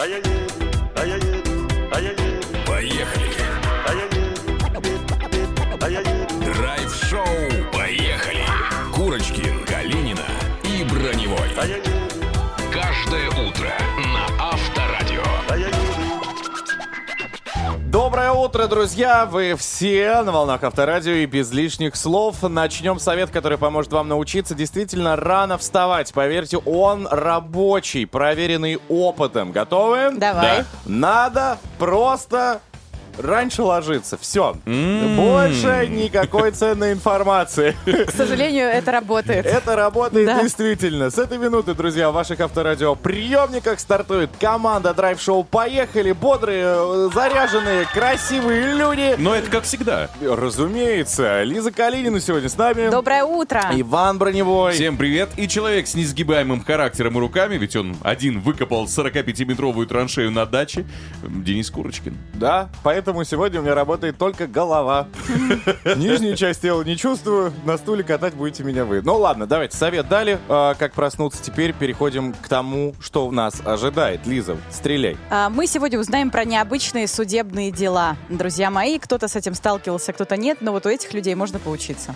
а я еду, а я еду, а я еду, Поехали! а я еду, а я еду. Драйв-шоу «Поехали!» Курочкин, Калинина и Броневой. А я еду, Каждое утро утро, друзья! Вы все на волнах Авторадио и без лишних слов. Начнем совет, который поможет вам научиться действительно рано вставать. Поверьте, он рабочий, проверенный опытом. Готовы? Давай. Надо просто раньше ложиться. Все. Больше никакой ценной информации. К сожалению, это работает. Это работает Да. действительно. С этой минуты, друзья, в ваших авторадио приемниках стартует команда драйв-шоу «Поехали». Бодрые, э, заряженные, красивые люди. Но это как всегда. Разумеется. Лиза Калинина сегодня с нами. Доброе утро. Иван Броневой. Всем привет. И человек с несгибаемым характером и руками, ведь он один выкопал 45-метровую траншею на даче, Денис Курочкин. Да, поэтому сегодня у меня работает только голова. Нижнюю часть тела не чувствую, на стуле катать будете меня вы. Ну ладно, давайте, совет дали, а, как проснуться. Теперь переходим к тому, что нас ожидает. Лиза, стреляй. А, Мы сегодня узнаем про необычные судебные дела. Друзья мои, кто-то с этим сталкивался, кто-то нет, но вот у этих людей можно поучиться.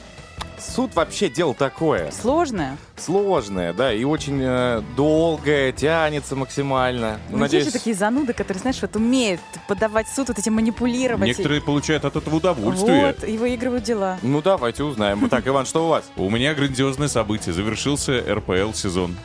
Суд вообще дело такое. Сложное? Сложное, да, и очень э, долгое, тянется максимально. Ну, Ну, надеюсь, есть же такие зануды, которые, знаешь, вот умеют подавать суд, вот эти манипулировать. Некоторые получают от этого удовольствие. Вот, и выигрывают дела. Ну давайте узнаем. Так, Иван, что у вас? У меня грандиозное событие. Завершился РПЛ сезон.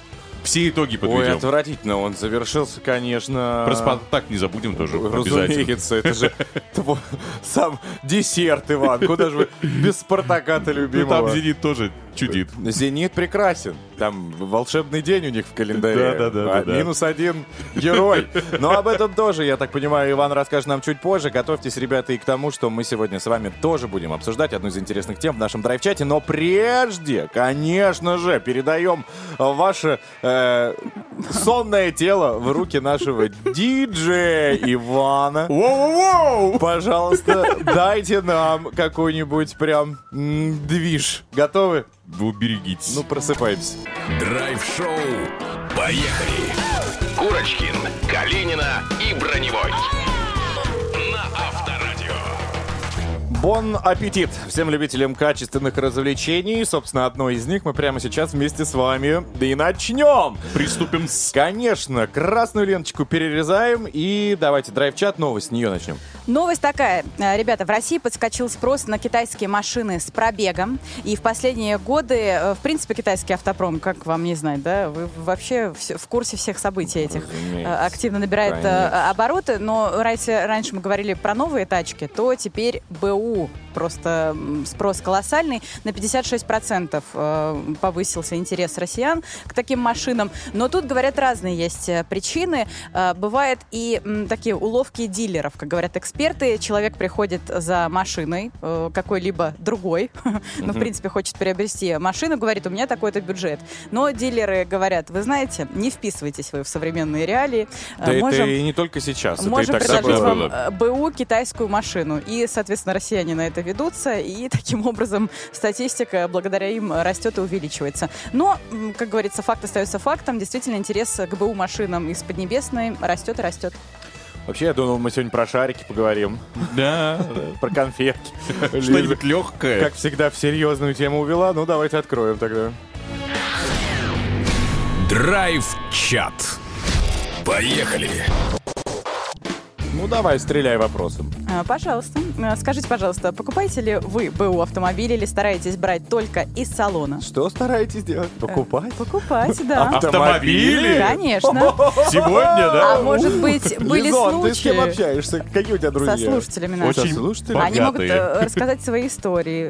Все итоги Ой, подведем. отвратительно. Он завершился, конечно. Про Спартак не забудем тоже. Разумеется, это же сам десерт, Иван. Куда же вы без Спартака-то Ну, любимого? там Зенит тоже чудит. Зенит прекрасен. Там волшебный день у них в календаре. Да-да-да, А да. Минус один герой. Но об этом тоже, я так понимаю, Иван расскажет нам чуть позже. Готовьтесь, ребята, и к тому, что мы сегодня с вами тоже будем обсуждать одну из интересных тем в нашем драйв-чате. Но прежде, конечно же, передаем ваше э, сонное тело в руки нашего диджея Ивана. Воу-воу-воу! Пожалуйста, дайте нам какой-нибудь прям движ. Готовы? Вы уберегитесь. Ну, просыпаемся. Драйв-шоу «Поехали!» Курочкин, Калинина и Броневой. Бон аппетит всем любителям качественных развлечений. Собственно, одно из них мы прямо сейчас вместе с вами да и начнем. Приступим с... Конечно, красную ленточку перерезаем и давайте драйв-чат, новость, с нее начнем. Новость такая. Э, Ребята, в России подскочил спрос на китайские машины с пробегом. И в последние годы, э, в принципе, китайский автопром, как вам не знать, да? Вы вообще в курсе всех событий этих Разумеется. э, активно набирает Конечно. обороты. Но раньше, раньше мы говорили про новые тачки, то теперь БУ. Просто спрос колоссальный. На 56% э, повысился интерес россиян к таким машинам. Но тут, говорят, разные есть э, причины. Э, Бывает и такие уловки дилеров, как говорят эксперты. Человек приходит за машиной, какой-либо другой, ну, в принципе, хочет приобрести машину, говорит, у меня такой-то бюджет. Но дилеры говорят, вы знаете, не вписывайтесь вы в современные реалии. Да это и не только сейчас, это и Можем так предложить вам БУ китайскую машину. И, соответственно, россияне на это ведутся, и таким образом статистика благодаря им растет и увеличивается. Но, как говорится, факт остается фактом. Действительно, интерес к БУ машинам из Поднебесной растет и растет. Вообще, я думал, мы сегодня про шарики поговорим, Да, про конфетки. Что-нибудь легкое. как всегда, в серьезную тему увела. Ну, давайте откроем тогда. Драйв-чат. Поехали! Ну, давай, стреляй вопросом. А, Пожалуйста, Э, скажите, пожалуйста, покупаете ли вы БУ автомобиль или стараетесь брать только из салона? Что стараетесь делать? Покупать? Покупать, да. Автомобили? Конечно. Сегодня, да? А может быть, были Лизон, ты с кем случаи общаешься? Какие у тебя друзья? со слушателями нашими? Очень богатые. Они могут э, рассказать свои истории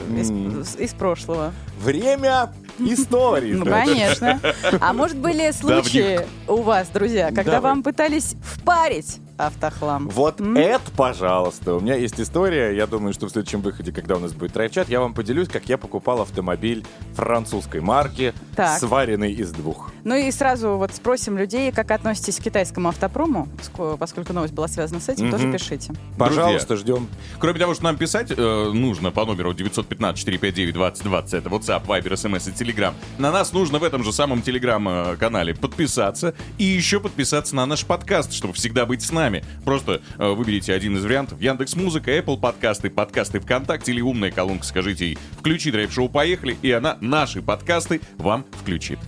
из, прошлого. Время истории. Ну, конечно. А может, были случаи у вас, друзья, когда вам пытались впарить автохлам. Вот это, пожалуйста. У меня есть история. Я думаю, что в следующем выходе, когда у нас будет драйв-чат, я вам поделюсь, как я покупал автомобиль французской марки, Так. сваренный из двух. Ну и сразу вот спросим людей, как относитесь к китайскому автопрому, поско- поскольку новость была связана с этим, тоже пишите. Пожалуйста, ждем. Кроме того, что нам писать э, нужно по номеру 915-459-2020, это WhatsApp, Viber, SMS и Telegram, на нас нужно в этом же самом Telegram-канале подписаться и еще подписаться на наш подкаст, чтобы всегда быть с нами. Просто э, выберите один из вариантов. Яндекс Музыка, Apple подкасты, подкасты ВКонтакте или умная колонка. Скажите ей, включи драйв-шоу «Поехали», и она наши подкасты вам включит.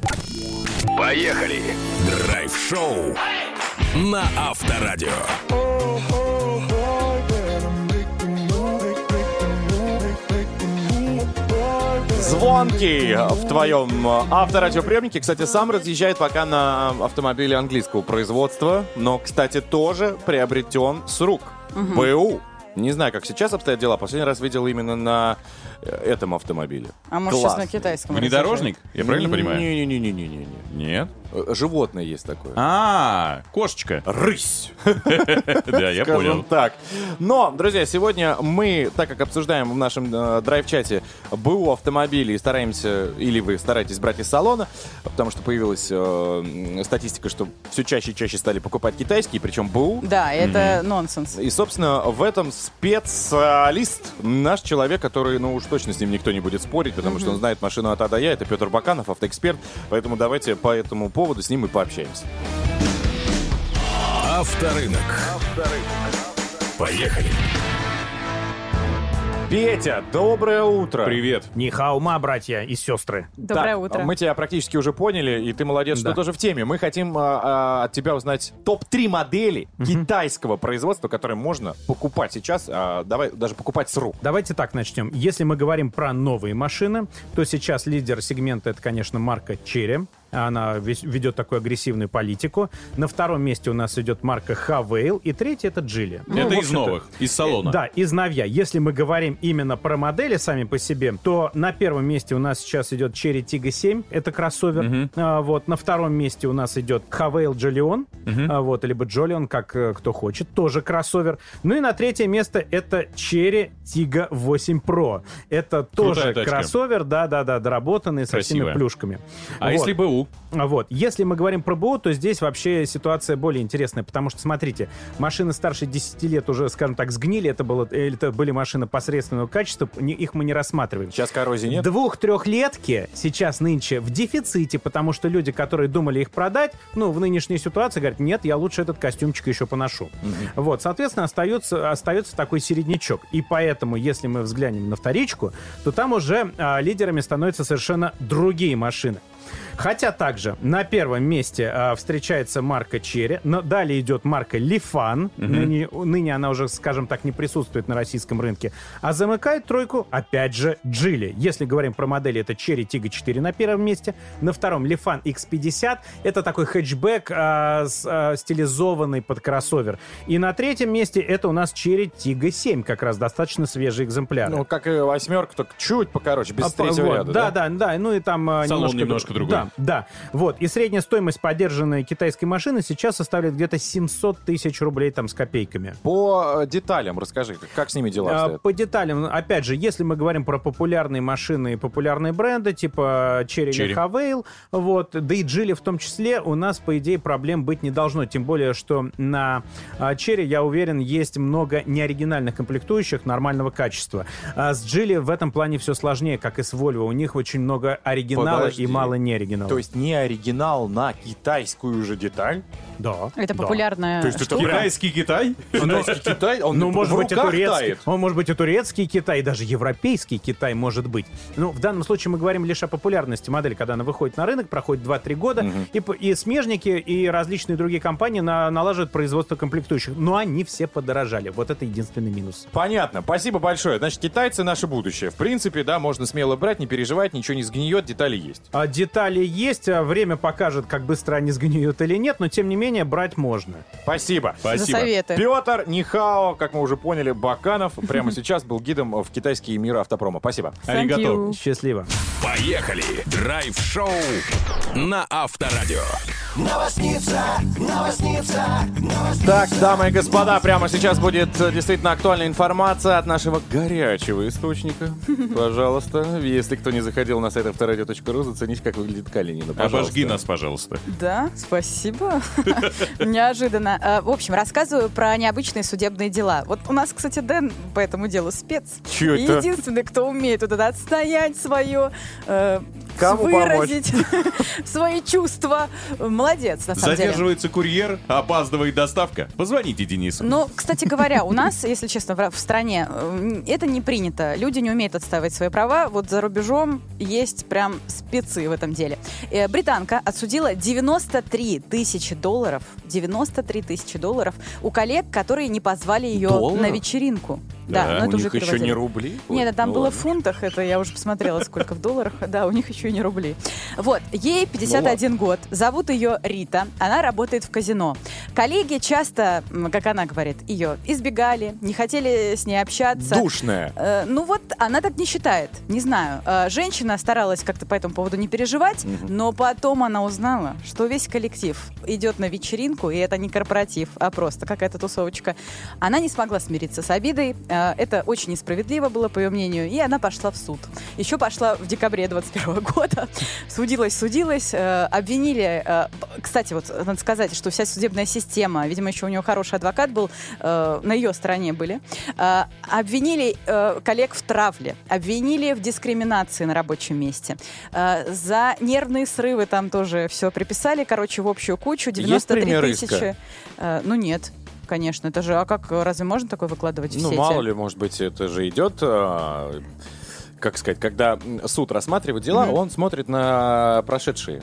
Поехали! Драйв-шоу на Авторадио. Звонкий в твоем э, авторадиоприемнике. Кстати, сам разъезжает пока на автомобиле английского производства, но, кстати, тоже приобретен с рук. БУ. Не знаю, как сейчас обстоят дела. Последний раз видел именно на э, этом автомобиле. А может сейчас Классно. на китайском Внедорожник? Я правильно понимаю? Не-не-не-не-не. Нет? Животное есть такое. А, кошечка. Рысь. Да, я понял. так. Но, друзья, сегодня мы, так как обсуждаем в нашем э, драйв-чате БУ автомобилей, стараемся, или вы стараетесь брать из салона, потому что появилась э, статистика, что все чаще и чаще стали покупать китайские, причем БУ. Да, это нонсенс. И, собственно, в этом специалист, наш человек, который, ну уж точно с ним никто не будет спорить, потому что он знает машину от А до Я, это Петр Баканов, автоэксперт, поэтому давайте по этому поводу с ним и пообщаемся. Авторынок. Поехали! Петя, доброе утро! Привет. Нихаума, братья и сестры. Доброе Так, утро. Мы тебя практически уже поняли, и ты молодец, что Да. тоже в теме. Мы хотим а, а, от тебя узнать топ-3 модели китайского производства, которые можно покупать сейчас, а, давай даже покупать с рук. Давайте так начнем. Если мы говорим про новые машины, то сейчас лидер сегмента это, конечно, марка Cherry. Она ведет такую агрессивную политику. На втором месте у нас идет марка Havail. И третий это Geely. Ну, Это из новых, из салона. Да, из новья. Если мы говорим именно про модели сами по себе, то на первом месте у нас сейчас идет Cherry Tiggo 7, это кроссовер. А, вот на втором месте у нас идет Havail Jolion, а, вот либо Jolion, как э, кто хочет, тоже кроссовер. Ну и на третье место это Cherry Tiggo 8 Pro. Это тоже Крутая тачка. кроссовер, да, да, да, доработанный со всеми Красивая. плюшками. А Вот. если БУ? А Вот. Если мы говорим про БУ, то здесь вообще ситуация более интересная, потому что, смотрите, машины старше 10 лет уже, скажем так, сгнили, это, было, это были машины посредственного качества, не- их мы не рассматриваем. Сейчас коррозии нет? Двух-трехлетки сейчас нынче в дефиците, потому что люди, которые думали их продать, ну, в нынешней ситуации говорят, нет, я лучше этот костюмчик еще поношу. Вот, соответственно, остается, остается такой середнячок. И поэтому, если мы взглянем на вторичку, то там уже а, лидерами становятся совершенно другие машины. Хотя также на первом месте а, встречается марка Черри, но далее идет марка Лифан. Ныне, ныне она уже, скажем так, не присутствует на российском рынке. А замыкает тройку, опять же, Джили. Если говорим про модели, это Cherry Tiggo 4 на первом месте. На втором Лифан X50. Это такой хэтчбэк, а, с- а, стилизованный под кроссовер. И на третьем месте это у нас Cherry Tiggo 7, как раз достаточно свежий экземпляр. Ну, как и восьмерка, только чуть покороче, без А, третьего вот, ряда, да, да, да, ну и там Салон немножко, немножко другой. Да, да. Вот. И средняя стоимость поддержанной китайской машины сейчас составляет где-то 700 тысяч рублей там с копейками. По э, деталям расскажи, как, с ними дела А, обстоят? По деталям, опять же, если мы говорим про популярные машины и популярные бренды, типа Cherry, Cherry. Havail, вот, да и Geely в том числе, у нас, по идее, проблем быть не должно. Тем более, что на а, Cherry, я уверен, есть много неоригинальных комплектующих нормального качества. А с Geely в этом плане все сложнее, как и с Volvo. У них очень много оригинала Подожди. и мало неоригинала. То есть не оригинал на китайскую же деталь? Да. Это да. популярная То есть это. Китайский Китай? Китайский Китай? Он Ну, может быть, и турецкий. тает. Он может быть и турецкий Китай, и даже европейский Китай может быть. Ну, в данном случае мы говорим лишь о популярности модели, когда она выходит на рынок, проходит 2-3 года, и, и смежники, и различные другие компании на- налаживают производство комплектующих. Но они все подорожали. Вот это единственный минус. Понятно, спасибо большое. Значит, китайцы наше будущее. В принципе, да, можно смело брать, не переживать, ничего не сгниет, детали есть. А детали есть, а время покажет, как быстро они сгниют или нет, но тем не менее брать можно. Спасибо. За советы. Петр Нихао, как мы уже поняли, Баканов прямо сейчас был гидом в китайские миры автопрома. Спасибо. Аригато. Счастливо. Поехали! Драйв-шоу на Авторадио. Так, дамы и господа, прямо сейчас будет э, действительно актуальная информация от нашего горячего источника. Пожалуйста, если кто не заходил на сайт авторадио.ру, зацените, как выглядит Калинина. Пожалуйста. Обожги нас, пожалуйста. Да, спасибо. Неожиданно. Э, В общем, рассказываю про необычные судебные дела. Вот у нас, кстати, Дэн по этому делу спец. Чё это? Единственный, кто умеет вот это отстоять свое, э, Кому выразить свои чувства. Молодец, на самом деле. Задерживается курьер, опаздывает доставка. Позвоните Денису. Ну, кстати говоря, у нас, если честно, в стране э, это не принято. Люди не умеют отстаивать свои права. Вот за рубежом есть прям спецы в этом деле. Э, Британка отсудила 93 тысячи долларов, 93 тысячи долларов у коллег, которые не позвали ее на вечеринку. Да, Да, но У это уже них еще переводили. не рубли? Нет, Ой, там ну было ладно. в фунтах, это я уже посмотрела, сколько в долларах. Да, у них еще и не рубли. Вот, Ну ей 51 год, зовут ее Рита, она работает в казино. Коллеги часто, как она говорит, ее избегали, не хотели с ней общаться. Душная. Э, ну вот она так не считает, не знаю. Э, женщина старалась как-то по этому поводу не переживать, но потом она узнала, что весь коллектив идет на вечеринку, и это не корпоратив, а просто какая-то тусовочка. Она не смогла смириться с обидой, э, это очень несправедливо было, по ее мнению, и она пошла в суд. Еще пошла в декабре 21 года, судилась, судилась, э, обвинили, э, кстати, вот надо сказать, что вся судебная система, видимо, еще у нее хороший адвокат был, э, на ее стороне были, обвинили коллег в травле, обвинили в дискриминации на рабочем месте, за нервные срывы там тоже все приписали, короче, в общую кучу, 93 пример тысячи. ну нет, конечно, это же, а как, разве можно такое выкладывать в Ну, сети? мало ли, может быть, это же идет... а, Как сказать, когда суд рассматривает дела, он смотрит на прошедшие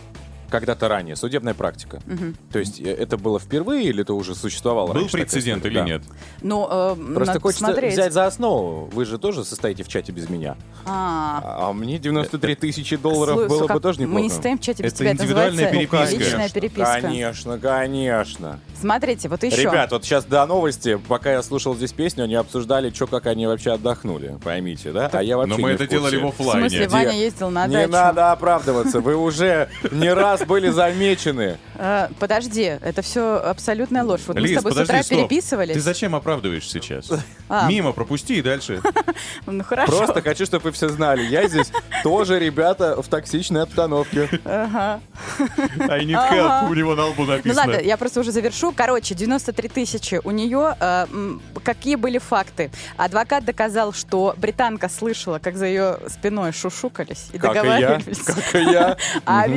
когда-то ранее, судебная практика. Мгм. То есть э, это было впервые или это уже существовало Был раньше прецедент или Да. нет? Ну, э, Просто надо хочется посмотреть. взять за основу. Вы же тоже состоите в чате без меня. А, А мне 93 тысячи долларов было бы как- тоже неплохо. Мы не стоим в чате без Это тебя. индивидуальная называется переписка. Личная Конечно, переписка. Конечно, конечно. Смотрите, вот еще. Ребят, вот сейчас до новости, пока я слушал здесь песню, они обсуждали, что как они вообще отдохнули, поймите, да? А я вообще Но мы не это в курсе. делали в в оффлайне. смысле, Ваня ездил на Не дачу. надо оправдываться, вы уже не раз были замечены. Э, подожди, это все абсолютная ложь. Вот мы с тобой подожди, с утра стоп. переписывались. Ты зачем оправдываешь сейчас? А. Мимо пропусти и дальше. Ну хорошо. Просто хочу, чтобы вы все знали, я здесь тоже, ребята, в токсичной обстановке. Ага. I need Ага. help, у него на лбу Ну написано. ладно, я просто уже завершу. Короче, 93 тысячи у нее. э, м, какие были факты? Адвокат доказал, что британка слышала, как за ее спиной шушукались и Как и я, договаривались. как и я. о Мгм.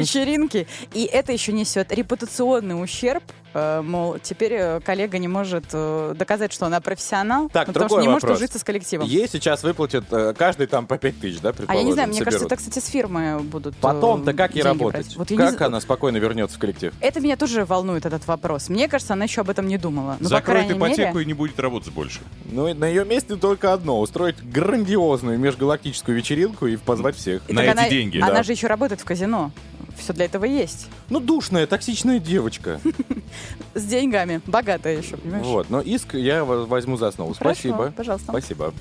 И это еще несет репутационный ущерб. э, Мол, теперь э, коллега не может э, доказать, что она профессионал, Так, ну, потому что не может вопрос. ужиться с коллективом. Ей сейчас выплатят каждый там по 5 тысяч, да, А я не знаю, мне кажется, соберут. это, кстати, с фирмы будут. Потом-то как ей работать? брать. Вот не как з- она спокойно вернется в коллектив? Это меня тоже волнует, этот вопрос. Мне кажется, она еще об этом не думала. Ну, по Закроет крайней ипотеку мере... и не будет работать больше. Ну, на ее месте только одно. Устроить грандиозную межгалактическую вечеринку и позвать всех. И на так эти она, деньги, Она да. же еще работает в казино. Все для этого есть. Ну, душная, токсичная девочка. С деньгами. Богатая еще, понимаешь? Вот, но иск я во- возьму за основу. Хорошо, Спасибо. пожалуйста. Спасибо.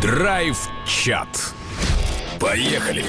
Драйв-чат. Поехали.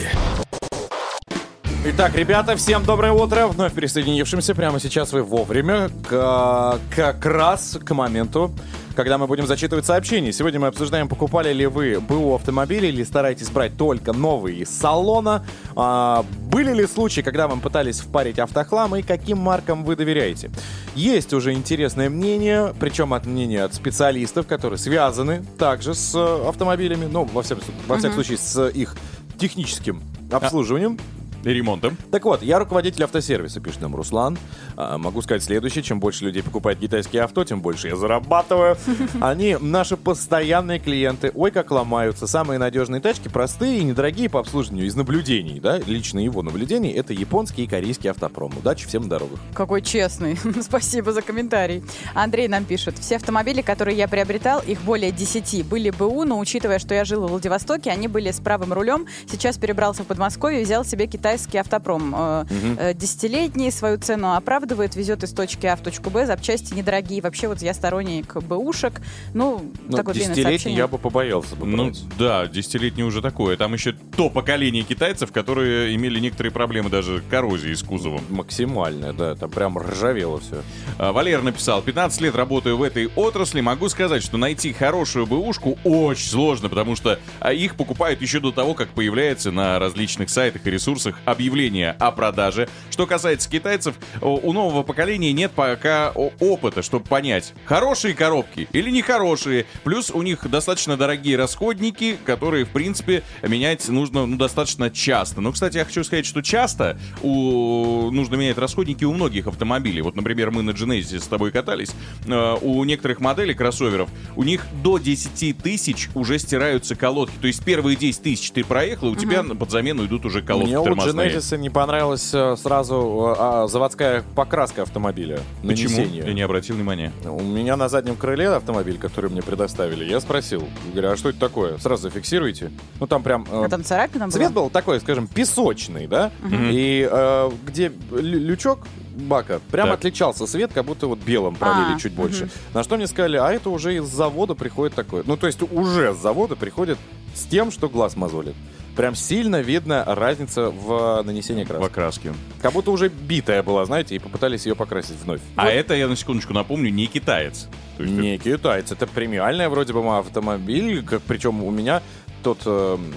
Итак, ребята, всем доброе утро. Вновь присоединившимся прямо сейчас вы вовремя, к- как раз к моменту, когда мы будем зачитывать сообщения. Сегодня мы обсуждаем, покупали ли вы БУ автомобили или стараетесь брать только новые из салона. А, были ли случаи, когда вам пытались впарить автохлам и каким маркам вы доверяете? Есть уже интересное мнение, причем от мнения от специалистов, которые связаны также с автомобилями, ну, во всяком, во всяком случае, с их техническим обслуживанием. И ремонтом. Так вот, я руководитель автосервиса, пишет нам Руслан. А, могу сказать следующее. Чем больше людей покупает китайские авто, тем больше я зарабатываю. Они наши постоянные клиенты. Ой, как ломаются. Самые надежные тачки, простые и недорогие по обслуживанию. Из наблюдений, да, лично его наблюдений, это японские и корейские автопром. Удачи всем на дорогах. Какой честный. Спасибо за комментарий. Андрей нам пишет. Все автомобили, которые я приобретал, их более 10, были БУ, но учитывая, что я жил в Владивостоке, они были с правым рулем. Сейчас перебрался в Подмосковье и взял себе китайскую китайский автопром. Э, э, Десятилетний свою цену оправдывает, везет из точки А в точку Б, запчасти недорогие. Вообще вот я сторонник БУшек. Ну, Ну, длинное десятилетний я бы побоялся бы Ну да, десятилетний уже такое. Там еще то поколение китайцев, которые имели некоторые проблемы даже коррозии с кузовом. Максимальное, да, там прям ржавело все. А, Валер написал, 15 лет работаю в этой отрасли, могу сказать, что найти хорошую БУшку очень сложно, потому что а, их покупают еще до того, как появляется на различных сайтах и ресурсах объявление о продаже. Что касается китайцев, у нового поколения нет пока опыта, чтобы понять, хорошие коробки или нехорошие. Плюс у них достаточно дорогие расходники, которые, в принципе, менять нужно ну, достаточно часто. Но, кстати, я хочу сказать, что часто у... нужно менять расходники у многих автомобилей. Вот, например, мы на Genesis с тобой катались. Э, у некоторых моделей кроссоверов у них до 10 тысяч уже стираются колодки. То есть первые 10 тысяч ты проехал, у тебя под замену идут уже колодки Мне. Genesis не понравилась э, сразу э, а, заводская покраска автомобиля. Почему? нанесение. Я не обратил внимания. У меня на заднем крыле автомобиль, который мне предоставили, я спросил, говорю, а что это такое? Сразу зафиксируйте. Ну там прям... э, А там царапина была? Цвет был такой, скажем, песочный, да? И э, где лю- лючок бака, прям Так. отличался свет, как будто вот белым пролили А, чуть больше. На что мне сказали, а это уже из завода приходит такое. Ну, то есть уже с завода приходит с тем, что глаз мозолит. Прям сильно видно разница в нанесении В краски. окраске. Как будто уже битая была, знаете, и попытались ее покрасить вновь. А это, я на секундочку напомню, не китаец. То есть Не китаец, это премиальная вроде бы автомобиль, как, причем у меня тот, эм,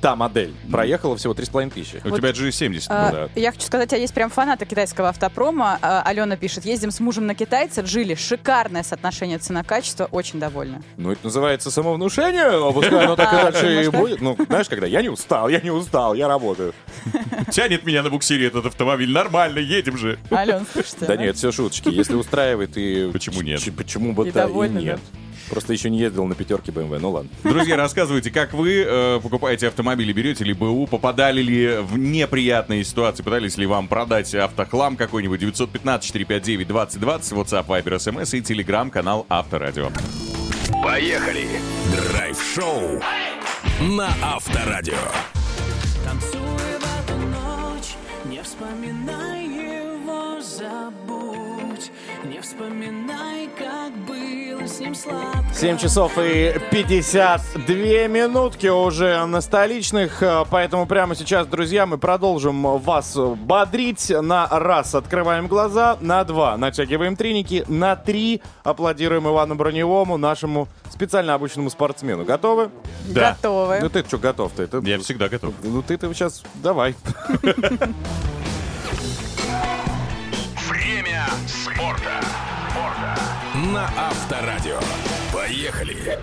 та модель проехала всего 3,5 тысячи. У тебя G70. А, да. Я хочу сказать, а есть прям фанаты китайского автопрома. А, Алена пишет, ездим с мужем на китайца, жили. Шикарное соотношение цена-качество, очень довольна. Ну, это называется самовнушение, а пускай оно так и дальше и будет. Ну, знаешь, когда я не устал, я не устал, я работаю. Тянет меня на буксире этот автомобиль. Нормально, едем же. Алена, слушайте. Да нет, все шуточки. Если устраивает, и... Почему нет? Почему бы да и довольны, нет? Просто еще не ездил на пятерке BMW, ну ладно. Друзья, рассказывайте, как вы э, покупаете автомобили, берете ли БУ, попадали ли в неприятные ситуации, пытались ли вам продать автохлам какой-нибудь 915-459-2020, WhatsApp, Viber, SMS и телеграм-канал Авторадио. Поехали! Драйв-шоу на Авторадио. Танцуй в эту ночь, не вспоминай его, забудь. Не вспоминай, как было с ним сладко. 7 часов и 52 минутки уже на столичных, э, поэтому прямо сейчас, друзья, мы продолжим вас бодрить. На раз открываем глаза, на два натягиваем треники, на три аплодируем Ивану Броневому, нашему специально обученному спортсмену. Готовы? Да. Готовы. Ну ты что готов-то? Это... Я всегда готов. Ну ты-то сейчас давай. Время спорта. На Авторадио. Поехали!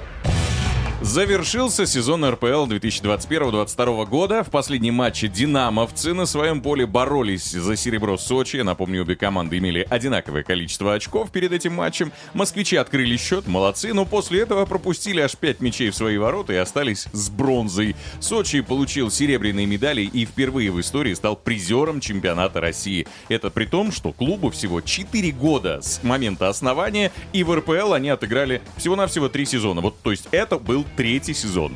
Завершился сезон РПЛ 2021-2022 года. В последнем матче «Динамовцы» на своем поле боролись за серебро Сочи. Напомню, обе команды имели одинаковое количество очков перед этим матчем. Москвичи открыли счет, молодцы, но после этого пропустили аж 5 мячей в свои ворота и остались с бронзой. Сочи получил серебряные медали и впервые в истории стал призером чемпионата России. Это при том, что клубу всего 4 года с момента основания, и в РПЛ они отыграли всего-навсего 3 сезона. Вот, то есть это был третий сезон.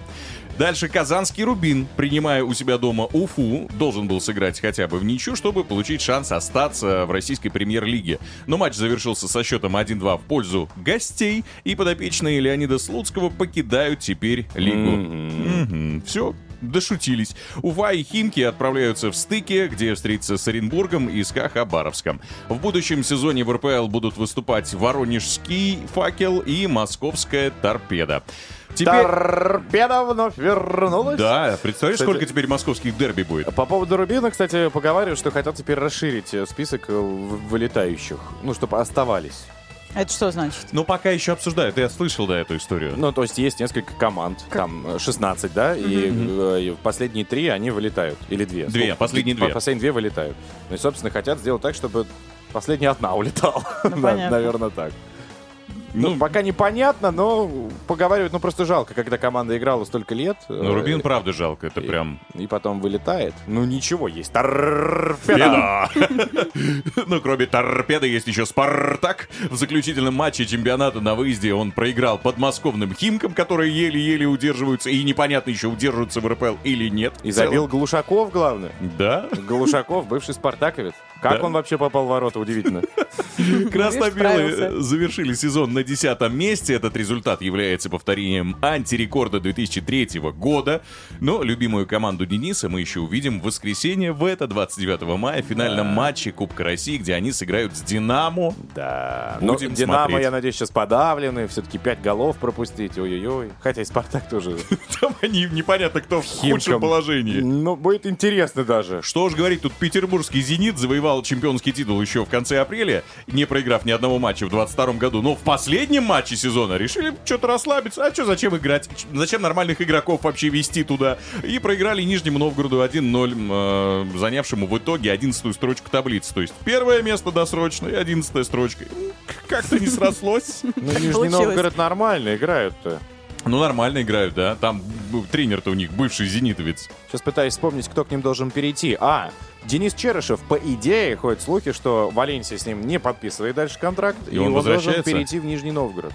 Дальше Казанский Рубин, принимая у себя дома Уфу, должен был сыграть хотя бы в ничью, чтобы получить шанс остаться в российской премьер-лиге. Но матч завершился со счетом 1-2 в пользу гостей, и подопечные Леонида Слуцкого покидают теперь лигу. Все, дошутились. Уфа и Химки отправляются в стыки, где встретятся с Оренбургом и СКА Хабаровском. В будущем сезоне в РПЛ будут выступать Воронежский факел и Московская торпеда. Теперь... Торпеда вновь вернулась. Да, представляешь, Кстати- сколько теперь московских дерби будет? По поводу Рубина, кстати, поговаривают, что хотят теперь расширить э, список э, вылетающих. Ну, чтобы оставались. Это что значит? Ну, пока еще обсуждают. Я слышал, да, эту историю. Ну, то есть есть несколько команд, там э, 16, да, и, э, и последние три, они вылетают. Или две. Две, Сколько? последние две. По- Последние две вылетают. Ну и, собственно, хотят сделать так, чтобы последняя одна улетала. Ну, понятно. Наверное, так. Ну, Ну, пока непонятно, но поговаривают, ну просто жалко, когда команда играла столько лет. ну, э, Рубин, правда, жалко. Это прям... И потом вылетает. Ну ничего, есть торпеда. Ну, кроме торпеды, есть еще Спартак. В заключительном матче чемпионата на выезде он проиграл подмосковным Химкам, которые еле-еле удерживаются, и непонятно еще, удерживаются в РПЛ или нет. И забил Глушаков, главное. Да. Глушаков, бывший спартаковец. Как Да. он вообще попал в ворота, удивительно. Красно-белые справился. завершили сезон на десятом месте. Этот результат является повторением антирекорда 2003 года. Но любимую команду Дениса мы еще увидим в воскресенье в это 29 мая в финальном матче Кубка России, где они сыграют с «Динамо». Да. Но Будем Динамо, смотреть. я надеюсь, сейчас подавлены. Все-таки пять голов пропустить. Ой-ой-ой. Хотя и Спартак тоже. Там они непонятно кто в худшем положении. Ну, будет интересно даже. Что уж говорить, тут петербургский «Зенит» завоевал чемпионский титул еще в конце апреля, не проиграв ни одного матча в 22 году. Но в последнем матче сезона решили что-то расслабиться. А что, зачем играть? Ч- Зачем нормальных игроков вообще вести туда? И проиграли Нижнему Новгороду 1-0, э, занявшему в итоге 11 строчку таблицы. То есть первое место досрочно и 11 строчка. Как-то не срослось. Ну, Нижний. Новгород нормально играют-то. Ну, нормально играют, да. Там тренер-то у них бывший зенитовец. Сейчас пытаюсь вспомнить, кто к ним должен перейти. А, Денис Черышев, по идее, ходят слухи, что Валенсия с ним не подписывает дальше контракт, И он должен возвращается? перейти в Нижний Новгород.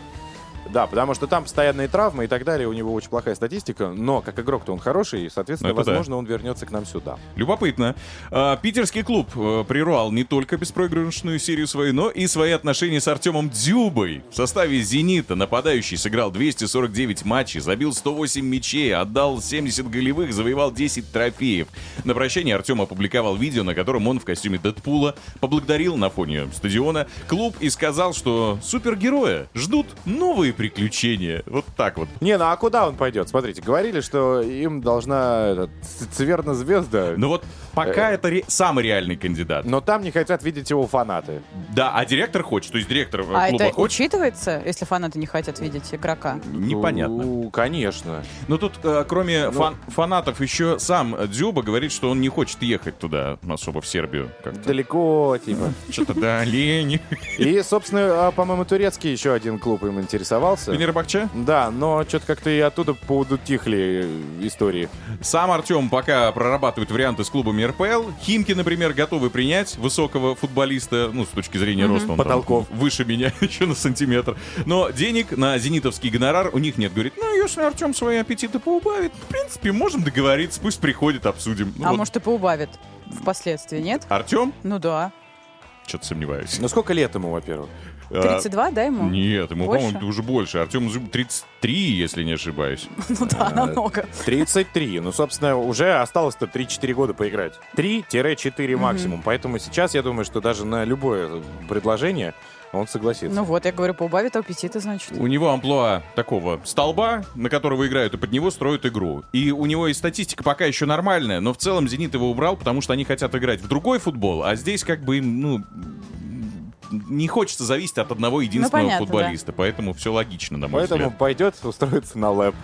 Да, потому что там постоянные травмы и так далее, у него очень плохая статистика, но как игрок-то он хороший, и, соответственно, это да. возможно, он вернется к нам сюда. Любопытно. А, Питерский клуб э, прервал не только беспроигрышную серию свою, но и свои отношения с Артемом Дзюбой. В составе «Зенита» нападающий сыграл 249 матчей, забил 108 мячей, отдал 70 голевых, завоевал 10 трофеев. На прощание Артем опубликовал видео, на котором он в костюме Дэдпула поблагодарил на фоне стадиона клуб и сказал, что супергероя ждут новые приключения. Вот так вот. Не, ну а куда он пойдет? Смотрите, говорили, что им должна этот, цверна звезда, Но вот пока это ре- самый реальный кандидат. но там не хотят видеть его фанаты. Да, а директор хочет, то есть директор э, А клуба это хочет. учитывается, если фанаты не хотят видеть игрока? Непонятно. Ну, конечно. Но тут, э, кроме Ну. фан- фанатов, еще сам Дзюба говорит, что он не хочет ехать туда, особо в Сербию. Как-то. Далеко, типа. Что-то да, лень. И, собственно, а, по-моему, турецкий еще один клуб им интересовался. Фенербахче? Да, но что-то как-то и оттуда поудутихли истории. Сам Артем пока прорабатывает варианты с клубами РПЛ. Химки, например, готовы принять высокого футболиста, ну, с точки зрения роста он там Потолков. выше меня еще на сантиметр. Но денег на зенитовский гонорар у них нет. Говорит, ну, если Артем свои аппетиты поубавит, в принципе, можем договориться, пусть приходит, обсудим. Ну, а вот может и поубавит впоследствии, нет? Артем? Ну да. Что-то сомневаюсь. Ну сколько лет ему, во-первых? А, 32, да, ему? Нет, ему, Больше? по-моему, уже больше. Артем 33, если не ошибаюсь. Ну да, намного. 33. Ну, собственно, уже осталось-то 3-4 года поиграть. 3-4 максимум. Поэтому сейчас я думаю, что даже на любое предложение он согласится. Ну вот, я говорю, поубавит аппетиты, значит. У него амплуа такого столба, на которого играют, и под него строят игру. И у него и статистика пока еще нормальная, но в целом «Зенит» его убрал, потому что они хотят играть в другой футбол, а здесь как бы им, ну, не хочется зависеть от одного единственного Ну, понятно, футболиста, поэтому все логично, на мой Поэтому взгляд. пойдет устроиться на лэп.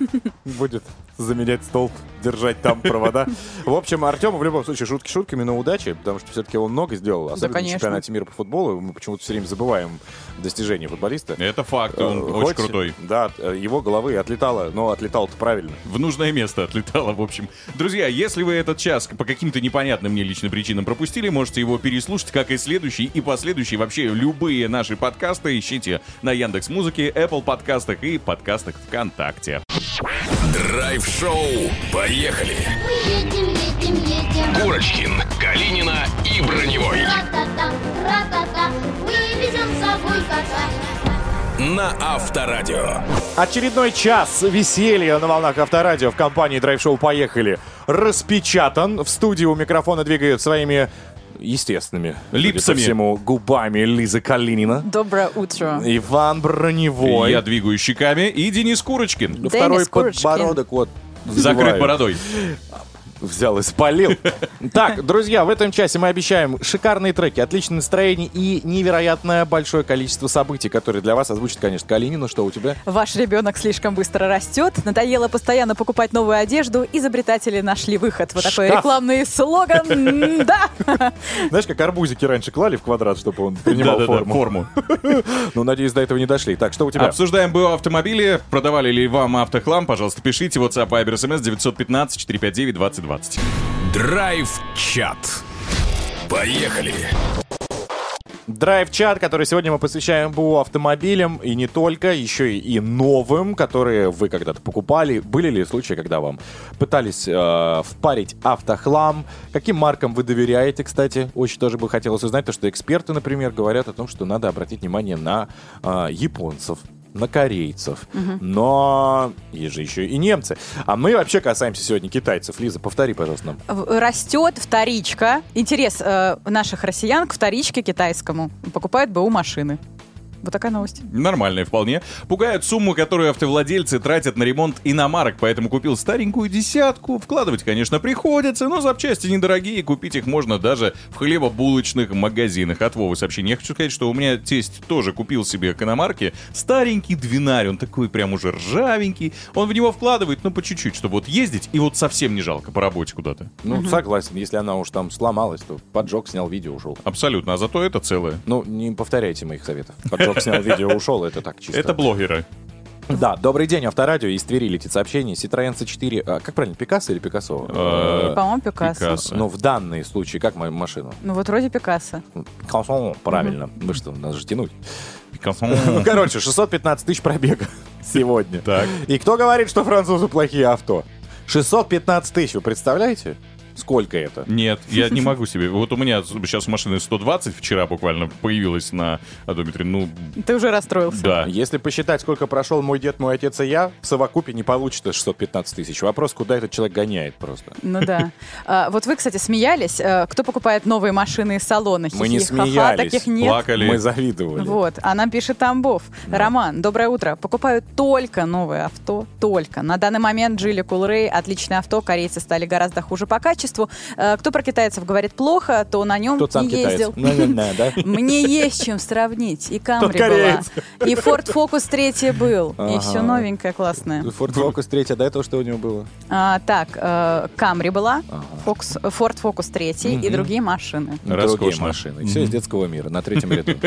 Будет заменять столб, держать там провода. В общем, Артему в любом случае шутки шутками, но удачи, потому что все-таки он много сделал. Особенно на конечно. чемпионате мира по футболу. Мы почему-то все время забываем достижения футболиста. Это факт, он Э, очень хоть, крутой. Да, его головы отлетало, но отлетало-то правильно. В нужное место отлетало, в общем. Друзья, если вы этот час по каким-то непонятным мне лично причинам пропустили, можете его переслушать, как и следующий и последующий. Вообще, любые наши подкасты ищите на Яндекс Музыке, Apple подкастах и подкастах ВКонтакте. Драйв-шоу. Поехали. Мы едем, едем, едем. Курочкин, Калинина и Броневой. Ра-та-та, ра-та-та, вывезем с собой кота. На Авторадио. Очередной час веселья на волнах Авторадио в компании Драйв Шоу «Поехали» распечатан. В студии у микрофона двигают своими естественными судя по Липсами. всему губами Лиза Калинина. Доброе утро. Иван Броневой. Я двигаю щеками и Денис Курочкин. Ну, Второй Денис Курочкин. подбородок вот Закрыт бородой. Взял и спалил. Так, друзья, в этом часе мы обещаем шикарные треки, отличное настроение и невероятное большое количество событий, которые для вас озвучит, конечно, Калинина. Что у тебя? Ваш ребенок слишком быстро растет, надоело постоянно покупать новую одежду, изобретатели нашли выход. Вот такой Шкаф. рекламный слоган. Да. Знаешь, как арбузики раньше клали в квадрат, чтобы он принимал форму? форму. Ну, надеюсь, до этого не дошли. Так, что у тебя? Обсуждаем БУ автомобили. Продавали ли вам автохлам? Пожалуйста, пишите. WhatsApp, Viber, SMS 915-459-2020. Драйв-чат. Поехали. Драйв-чат, который сегодня мы посвящаем БУ автомобилям, и не только, еще и, и новым, которые вы когда-то покупали. Были ли случаи, когда вам пытались э, впарить автохлам? Каким маркам вы доверяете, кстати? Очень тоже бы хотелось узнать, то, что эксперты, например, говорят о том, что надо обратить внимание на э, японцев на корейцев, но есть же еще и немцы. А мы вообще касаемся сегодня китайцев. Лиза, повтори, пожалуйста, нам. Растет вторичка. Интерес э, наших россиян к вторичке китайскому. Покупают БУ машины. Вот такая новость. Нормальные вполне. Пугают сумму, которую автовладельцы тратят на ремонт иномарок, поэтому купил старенькую десятку. Вкладывать, конечно, приходится, но запчасти недорогие, купить их можно даже в хлебобулочных магазинах. От Вовы сообщение. Я хочу сказать, что у меня тесть тоже купил себе к иномарке старенький двинарь, он такой прям уже ржавенький. Он в него вкладывает, ну, по чуть-чуть, чтобы вот ездить, и вот совсем не жалко по работе куда-то. Ну, согласен, если она уж там сломалась, то поджег, снял видео, ушел. Абсолютно, а зато это целое. Ну, не повторяйте моих советов. Поджег, снял видео, ушел, это так чисто. Это блогеры. Да, добрый день, Авторадио, из Твери летит сообщение. Citroёn C4, а, как правильно, Пикассо или Пикассо? Э, По-моему, Пикассо. Ну, в данные случаи, как ма- машину? Ну вот вроде Пикассо. Пикассо, правильно. Вы что, надо же тянуть. Пикассо. Ну, короче, 615 тысяч пробега сегодня. Так. И кто говорит, что французы плохие авто? 615 тысяч, вы представляете? Сколько это? Нет, я не могу себе. Вот у меня сейчас машина 120 вчера буквально появилась на одометре. Ну, Ты уже расстроился. да. Если посчитать, сколько прошел мой дед, мой отец и я, в совокупе не получится 615 тысяч. Вопрос, куда этот человек гоняет просто. Ну да. А, вот вы, кстати, смеялись. э, Кто покупает новые машины из салона? Мы не смеялись. Таких нет. Плакали. Мы завидовали. Вот, а нам пишет Тамбов. Роман, доброе утро. Покупаю только новое авто, только. На данный момент Джили Кулрей, отличное авто, корейцы стали гораздо хуже по качеству. Э, Кто про китайцев говорит плохо, то на нем Тот сам не ездил. Ну, не, не, да? Мне есть чем сравнить. И Камри была, и Ford Focus 3 был, и все новенькое, классное. Ford Focus 3, а до этого что у него было? А, так, э, Камри была, Ford Focus 3 и другие машины. Другие машины. Все из детского мира, на третьем ряду.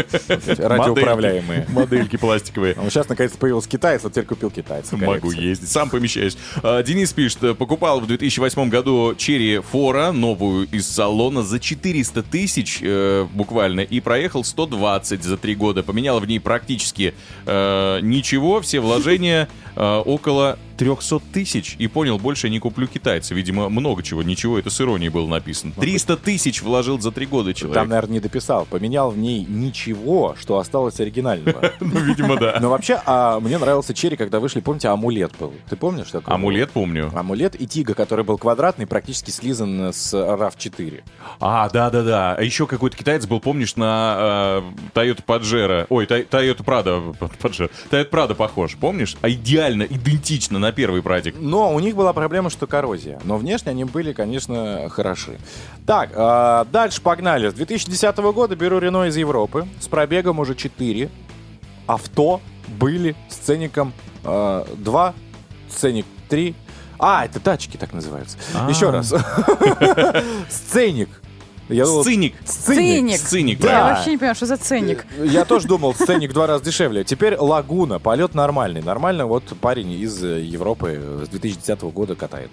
Радиоуправляемые. Модельки пластиковые. А сейчас, наконец, появился китаец, вот теперь купил китайца. Могу ездить, сам помещаюсь. А, Денис пишет, э, покупал в 2008 году Черри Фора, новую из салона, за 400 тысяч э, буквально, и проехал 120 за три года. Поменял в ней практически э, ничего, все вложения э, около 300 тысяч. И понял, больше не куплю китайца. Видимо, много чего, ничего, это с иронией было написано. 300 тысяч вложил за три года человек. Там, наверное, не дописал. Поменял в ней ничего, что осталось оригинального. Ну, видимо, да. Но вообще, а, мне нравился Черри, когда вышли, помните, амулет был. Ты помнишь такой? Амулет помню. Амулет и Тига, который был квадратный, практически слизан с RAV4. А, да-да-да. А еще какой-то китаец был, помнишь, на э, Toyota Pajero. Ой, Toyota Prado. Pajero. Toyota Prado похож, помнишь? А идеально, идентично на первый прадик. Но у них была проблема, что коррозия. Но внешне они были, конечно, хороши. Так, а, дальше погнали. С 2010 года беру Рено из Европы. С пробегом уже 4. Авто были с ценником 2, ценник 3. А, это тачки так называются. Еще раз. Сценик. Я думал, Сциник. Ценник. Сциник, Да. Я вообще не понимаю, что за ценник. Я тоже думал, сценик в два раза дешевле. Теперь Лагуна, полет нормальный. Нормально, вот парень из э, Европы э, с 2010 года катает.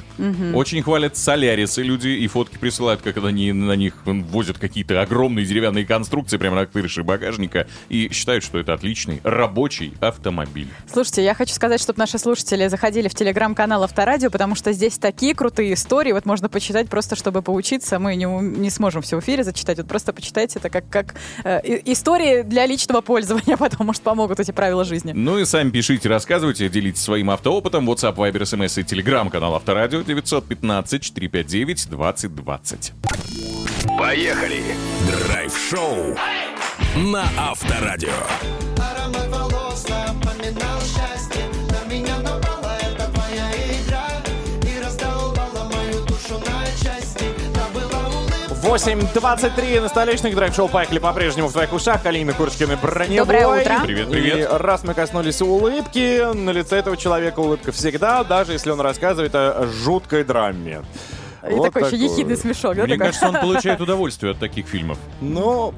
Очень хвалят солярисы люди и фотки присылают, как они на них возят какие-то огромные деревянные конструкции прямо на крыше багажника и считают, что это отличный рабочий автомобиль. Слушайте, я хочу сказать, чтобы наши слушатели заходили в телеграм-канал Авторадио, потому что здесь такие крутые истории. Вот можно почитать просто, чтобы поучиться. Мы не, не сможем все в эфире зачитать. Вот просто почитайте это как, как э, истории для личного пользования, потом, может, помогут эти правила жизни. Ну и сами пишите, рассказывайте, делитесь своим автоопытом. WhatsApp, Viber, SMS и Telegram канал Авторадио 915-459-2020. Поехали. Драйв-шоу на Авторадио. Аромат волос напоминал счастье 8.23 на столичных драйв-шоу «Поехали» по-прежнему в твоих ушах. Алина Курочкина Броневой. Доброе утро. Привет, И привет. раз мы коснулись улыбки, на лице этого человека улыбка всегда, даже если он рассказывает о жуткой драме. И Вот такой еще такое. ехидный смешок, да? Мне такой? кажется, он получает удовольствие от таких фильмов. Ну,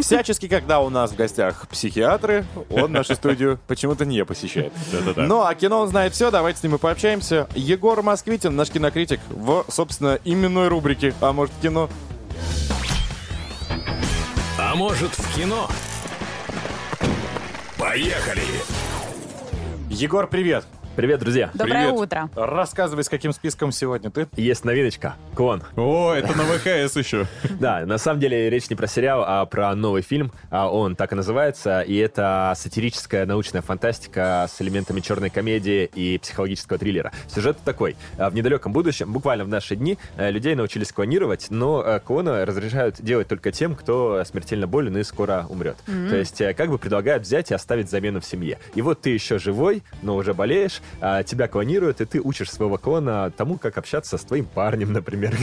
всячески, когда у нас в гостях психиатры, он нашу студию почему-то не посещает. Да-да-да. Ну, а кино он знает все, давайте с ним и пообщаемся. Егор Москвитин, наш кинокритик, в, собственно, именной рубрике «А может, кино?» А может в кино? Поехали! Егор, привет! Привет, друзья. Доброе Привет. утро. Рассказывай, с каким списком сегодня ты? Есть новиночка. Клон. О, это на ВХС еще. Да, на самом деле речь не про сериал, а про новый фильм. А Он так и называется. И это сатирическая научная фантастика с элементами черной комедии и психологического триллера. Сюжет такой. А, В недалеком будущем, буквально в наши дни, э, людей научились клонировать, но э, клоны разрешают делать только тем, кто смертельно болен и скоро умрет. То есть э, как бы предлагают взять и оставить замену в семье. И вот ты еще живой, но уже болеешь, тебя клонируют, и ты учишь своего клона тому, как общаться с твоим парнем, например,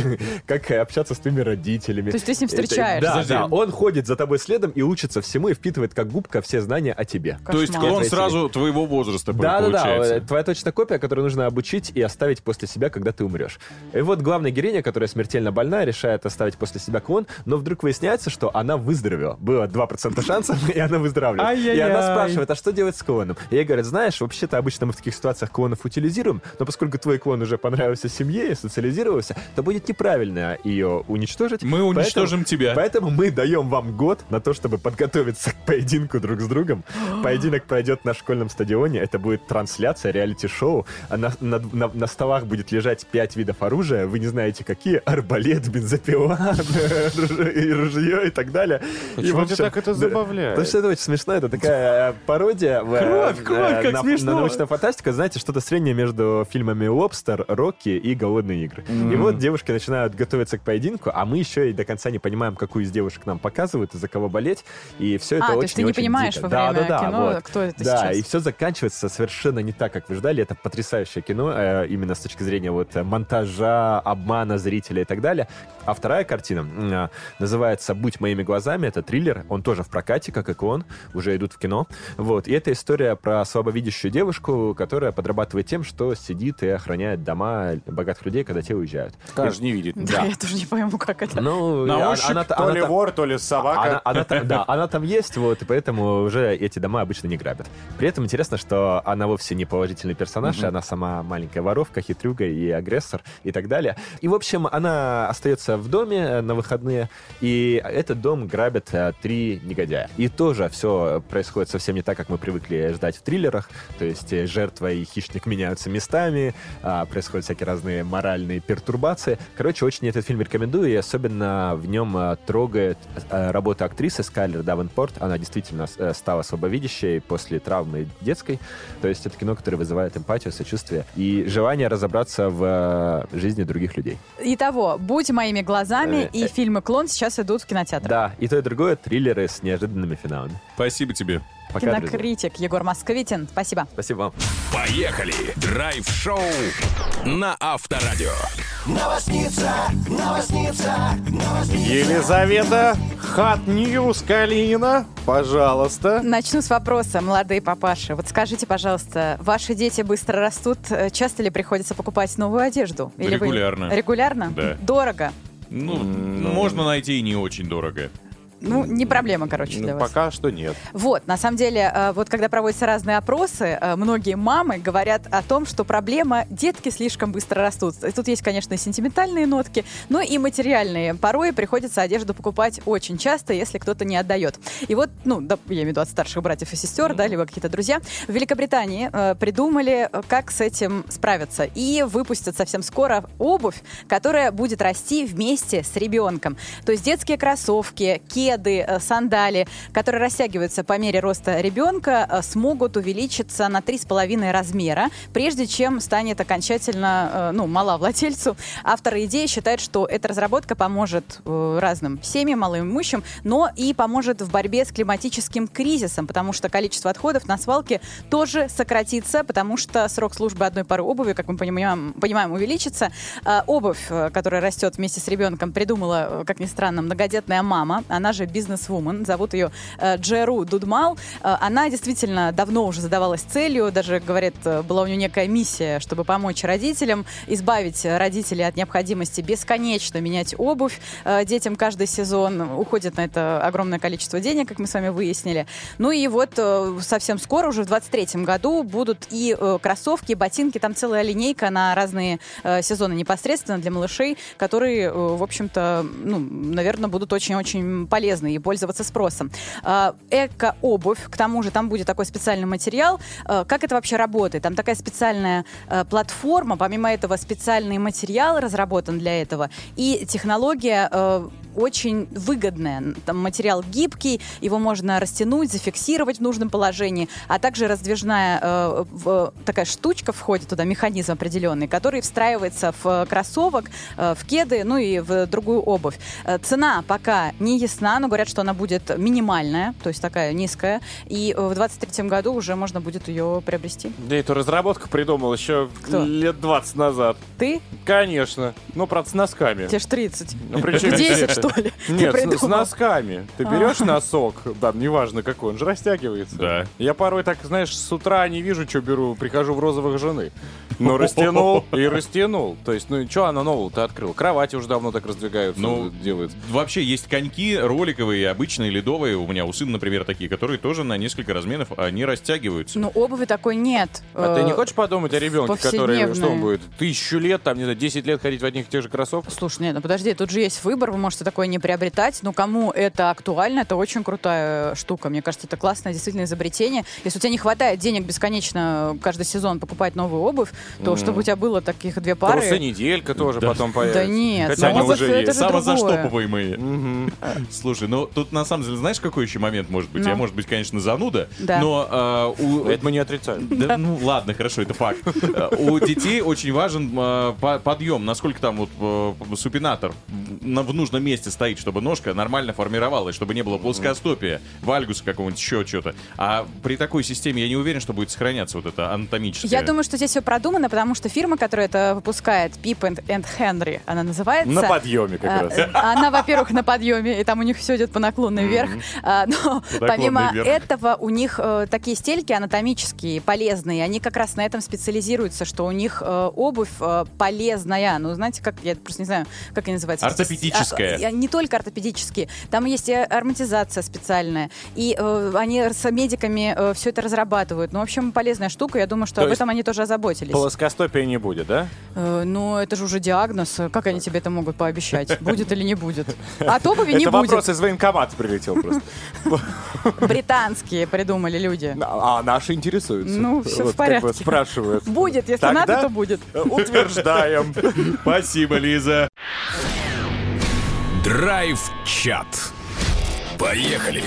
как общаться с твоими родителями. То есть ты с ним встречаешься? Да, да, он ходит за тобой следом и учится всему, и впитывает как губка все знания о тебе. То есть клон сразу твоего возраста Да, да, да. получается. Твоя точная копия, которую нужно обучить и оставить после себя, когда ты умрешь. И вот главная героиня, которая смертельно больна, решает оставить после себя клон, но вдруг выясняется, что она выздоровела. Было 2% шансов, и она выздоравливает. И она спрашивает, а что делать с клоном? И ей говорят, знаешь, вообще-то обычно мы в таких ситуациях клонов утилизируем, но поскольку твой клон уже понравился семье и социализировался, то будет неправильно ее уничтожить. Мы уничтожим тебя. Поэтому мы даем вам год на то, чтобы подготовиться к поединку друг с другом. Поединок пройдет на школьном стадионе. Это будет трансляция, реалити-шоу. А на, на- на- на столах будет лежать пять видов оружия. Вы не знаете, какие. Арбалет, бензопила, и ружье и так далее. И, Почему общем, так это забавляет? Потому что это очень смешно. Это такая пародия. э, Кровь, кровь, э, как на, смешно. на научную фантастику. Знаете, что-то среднее между фильмами «Лобстер», «Рокки» и «Голодные игры». И вот девушки начинают готовиться к поединку, а мы еще и до конца не понимаем, какую из девушек нам показывают и за кого болеть. И все это А, то очень есть ты не понимаешь дико. во да, время да, да, кино, вот. кто это Да, сейчас. и все заканчивается совершенно не так, как вы ждали. Это потрясающее кино, э, именно с точки зрения вот э, монтажа, обмана зрителя и так далее. А вторая картина а, называется «Будь моими глазами». Это триллер. Он тоже в прокате, как и клон. Уже идут в кино. Вот. И это история про слабовидящую девушку, которая подрабатывает тем, что сидит и охраняет дома богатых людей, когда те уезжают. Скажешь, не видит. Да, я тоже не пойму, как это. Ну, На ощупь она, То она ли там- вор, то ли она, собака. она там, да, она там есть, вот, и поэтому уже эти дома обычно не грабят. При этом интересно, что она вовсе не положительный персонаж, она сама маленькая воровка, хитрюга и агрессор и так далее. И, в общем, она остается в доме э, на выходные, и этот дом грабят э, три негодяя. И тоже все происходит совсем не так, как мы привыкли ждать в триллерах, то есть э, жертва и хищник меняются местами, а, происходят всякие разные моральные пертурбации. Короче, очень этот фильм рекомендую, и особенно в нем а, трогает а, работа актрисы Скайлер Давенпорт. Она действительно э, стала слабовидящей после травмы детской. То есть это кино, которое вызывает эмпатию, сочувствие и желание разобраться в э, жизни других людей. Итого, «Будь моими глазами» Э, и э. фильмы «Клон» сейчас идут в кинотеатр. Да, и то, и другое триллеры с неожиданными финалами. Спасибо тебе. Пока, друзья. Кинокритик Егор Москвитин. Спасибо. Спасибо вам. Поехали! Драйв-шоу на Авторадио. Елизавета Hot News Калина, пожалуйста. Начну с вопроса, молодые папаши. Вот скажите, пожалуйста, ваши дети быстро растут. Э, Часто ли приходится покупать новую одежду? вы- Регулярно. Регулярно? Да. Дорого? Ну, можно найти и не очень дорого. Ну, не проблема, короче, для Ну, вас. пока что нет. Вот, на самом деле, э, вот когда проводятся разные опросы, э, многие мамы говорят о том, что проблема детки слишком быстро растут. И Тут есть, конечно, и сентиментальные нотки, но и материальные. Порой приходится одежду покупать очень часто, если кто-то не отдает. И вот, ну, да, я имею в виду от старших братьев и сестер, да, либо какие-то друзья, в Великобритании э, придумали, как с этим справиться. И выпустят совсем скоро обувь, которая будет расти вместе с ребенком. То есть детские кроссовки, кеды, кеды, э, сандали, которые растягиваются по мере роста ребенка, э, смогут увеличиться на 3,5 размера, прежде чем станет окончательно э, ну, мала владельцу. Авторы идеи считают, что эта разработка поможет разным семьям, малоимущим, но и поможет в борьбе с климатическим кризисом, потому что количество отходов на свалке тоже сократится, потому что срок службы одной пары обуви, как мы понимаем, понимаем увеличится. Обувь, которая растет вместе с ребенком, придумала, как ни странно, многодетная мама, она же бизнес-вумен, зовут ее э, Джеру Дудмал. Э, Она действительно давно уже задавалась целью, даже, говорит, э, была у нее некая миссия, чтобы помочь родителям, избавить родителей от необходимости бесконечно менять обувь детям каждый сезон. Уходит на это огромное количество денег, как мы с вами выяснили. Ну и вот совсем скоро, уже в 23 году, будут и кроссовки, и ботинки, там целая линейка на разные сезоны непосредственно для малышей, которые, в общем-то, ну, наверное, будут очень-очень полезны и пользоваться спросом. А, Эко-обувь, к тому же там будет такой специальный материал. Э, Как это вообще работает? Там такая специальная э, платформа, помимо этого специальный материал разработан для этого, и технология очень выгодная. Там материал гибкий, его можно растянуть, зафиксировать в нужном положении, а также раздвижная э, в- такая штучка входит туда, механизм определенный, который встраивается в кроссовок, э, в кеды, ну и в другую обувь. Э, Цена пока не ясна, но говорят, что она будет минимальная, то есть такая низкая, и э, в 23 году уже можно будет ее приобрести. Да эту разработку придумал еще Кто? лет 20 назад. Ты? Конечно. Ну, правда, с носками. Тебе ж 30. Ну, при чем 10, здесь это? Что ли? Ты Нет, с, носками. Ты берешь носок, да, неважно какой, он же растягивается. Да. Я порой так, знаешь, с утра не вижу, что беру, прихожу в розовых жены. Но растянул и растянул. То есть, ну, что она нового-то открыл? Кровати уже давно так раздвигаются, Ну, делаются. Вообще есть коньки роликовые, обычные, ледовые. У меня у сына, например, такие, которые тоже на несколько размеров, они растягиваются. Ну, обуви такой нет. А ты не Э, хочешь подумать о ребенке, который, что он будет, тысячу лет, там, не знаю, 10 лет ходить в одних и тех же кроссовках? Слушай, нет, ну подожди, тут же есть выбор, вы можете такое не приобретать, но кому это актуально, это очень крутая штука. Мне кажется, это классное действительно изобретение. Если у тебя не хватает денег бесконечно каждый сезон покупать новую обувь, то чтобы у тебя было таких две пары... Трусы неделька тоже Да. потом появится. Да нет, Хотя они ну, уже это есть. Самозаштопываемые. Слушай, ну тут на самом деле знаешь, какой еще момент может быть? Ну. Я, может быть, конечно, зануда, Да. но а. Это мы не отрицаем. Да, ну ладно, хорошо, это факт. Э, У детей очень важен по- подъем, насколько там вот э, супинатор на- в нужном месте стоит, чтобы ножка нормально формировалась, чтобы не было плоскостопия, вальгуса какого-нибудь, еще что-то. А при такой системе я не уверен, что будет сохраняться вот это анатомическое. Я думаю, что здесь все продумано, потому что фирма, которая это выпускает, Pip and, and Henry, она называется. На подъеме как А, раз. э, Она, во-первых, на подъеме, и там у них все идет по наклонной вверх. А, Но помимо вверх. этого, у них э, такие стельки анатомические, полезные. Они как раз на этом специализируются, что у них э, обувь э, полезная. Ну, знаете, как, я просто не знаю, как они называются. Ортопедическая. А, а, Не только ортопедические. Там есть и ароматизация специальная. И э, они с медиками все это разрабатывают. Ну, в общем, полезная штука. Я думаю, что То об этом они тоже озаботились. Плоскостопия не будет, да? Э, Ну, это же уже диагноз. Как они тебе это могут пообещать? Будет или не будет? От обуви не Это будет. вопрос из военкомата прилетел просто. Британские придумали люди. А наши интересуются. Ну, всё в порядке. спрашивают. Будет, если надо, то будет. Утверждаем. Спасибо, Лиза. Драйв-чат. Поехали.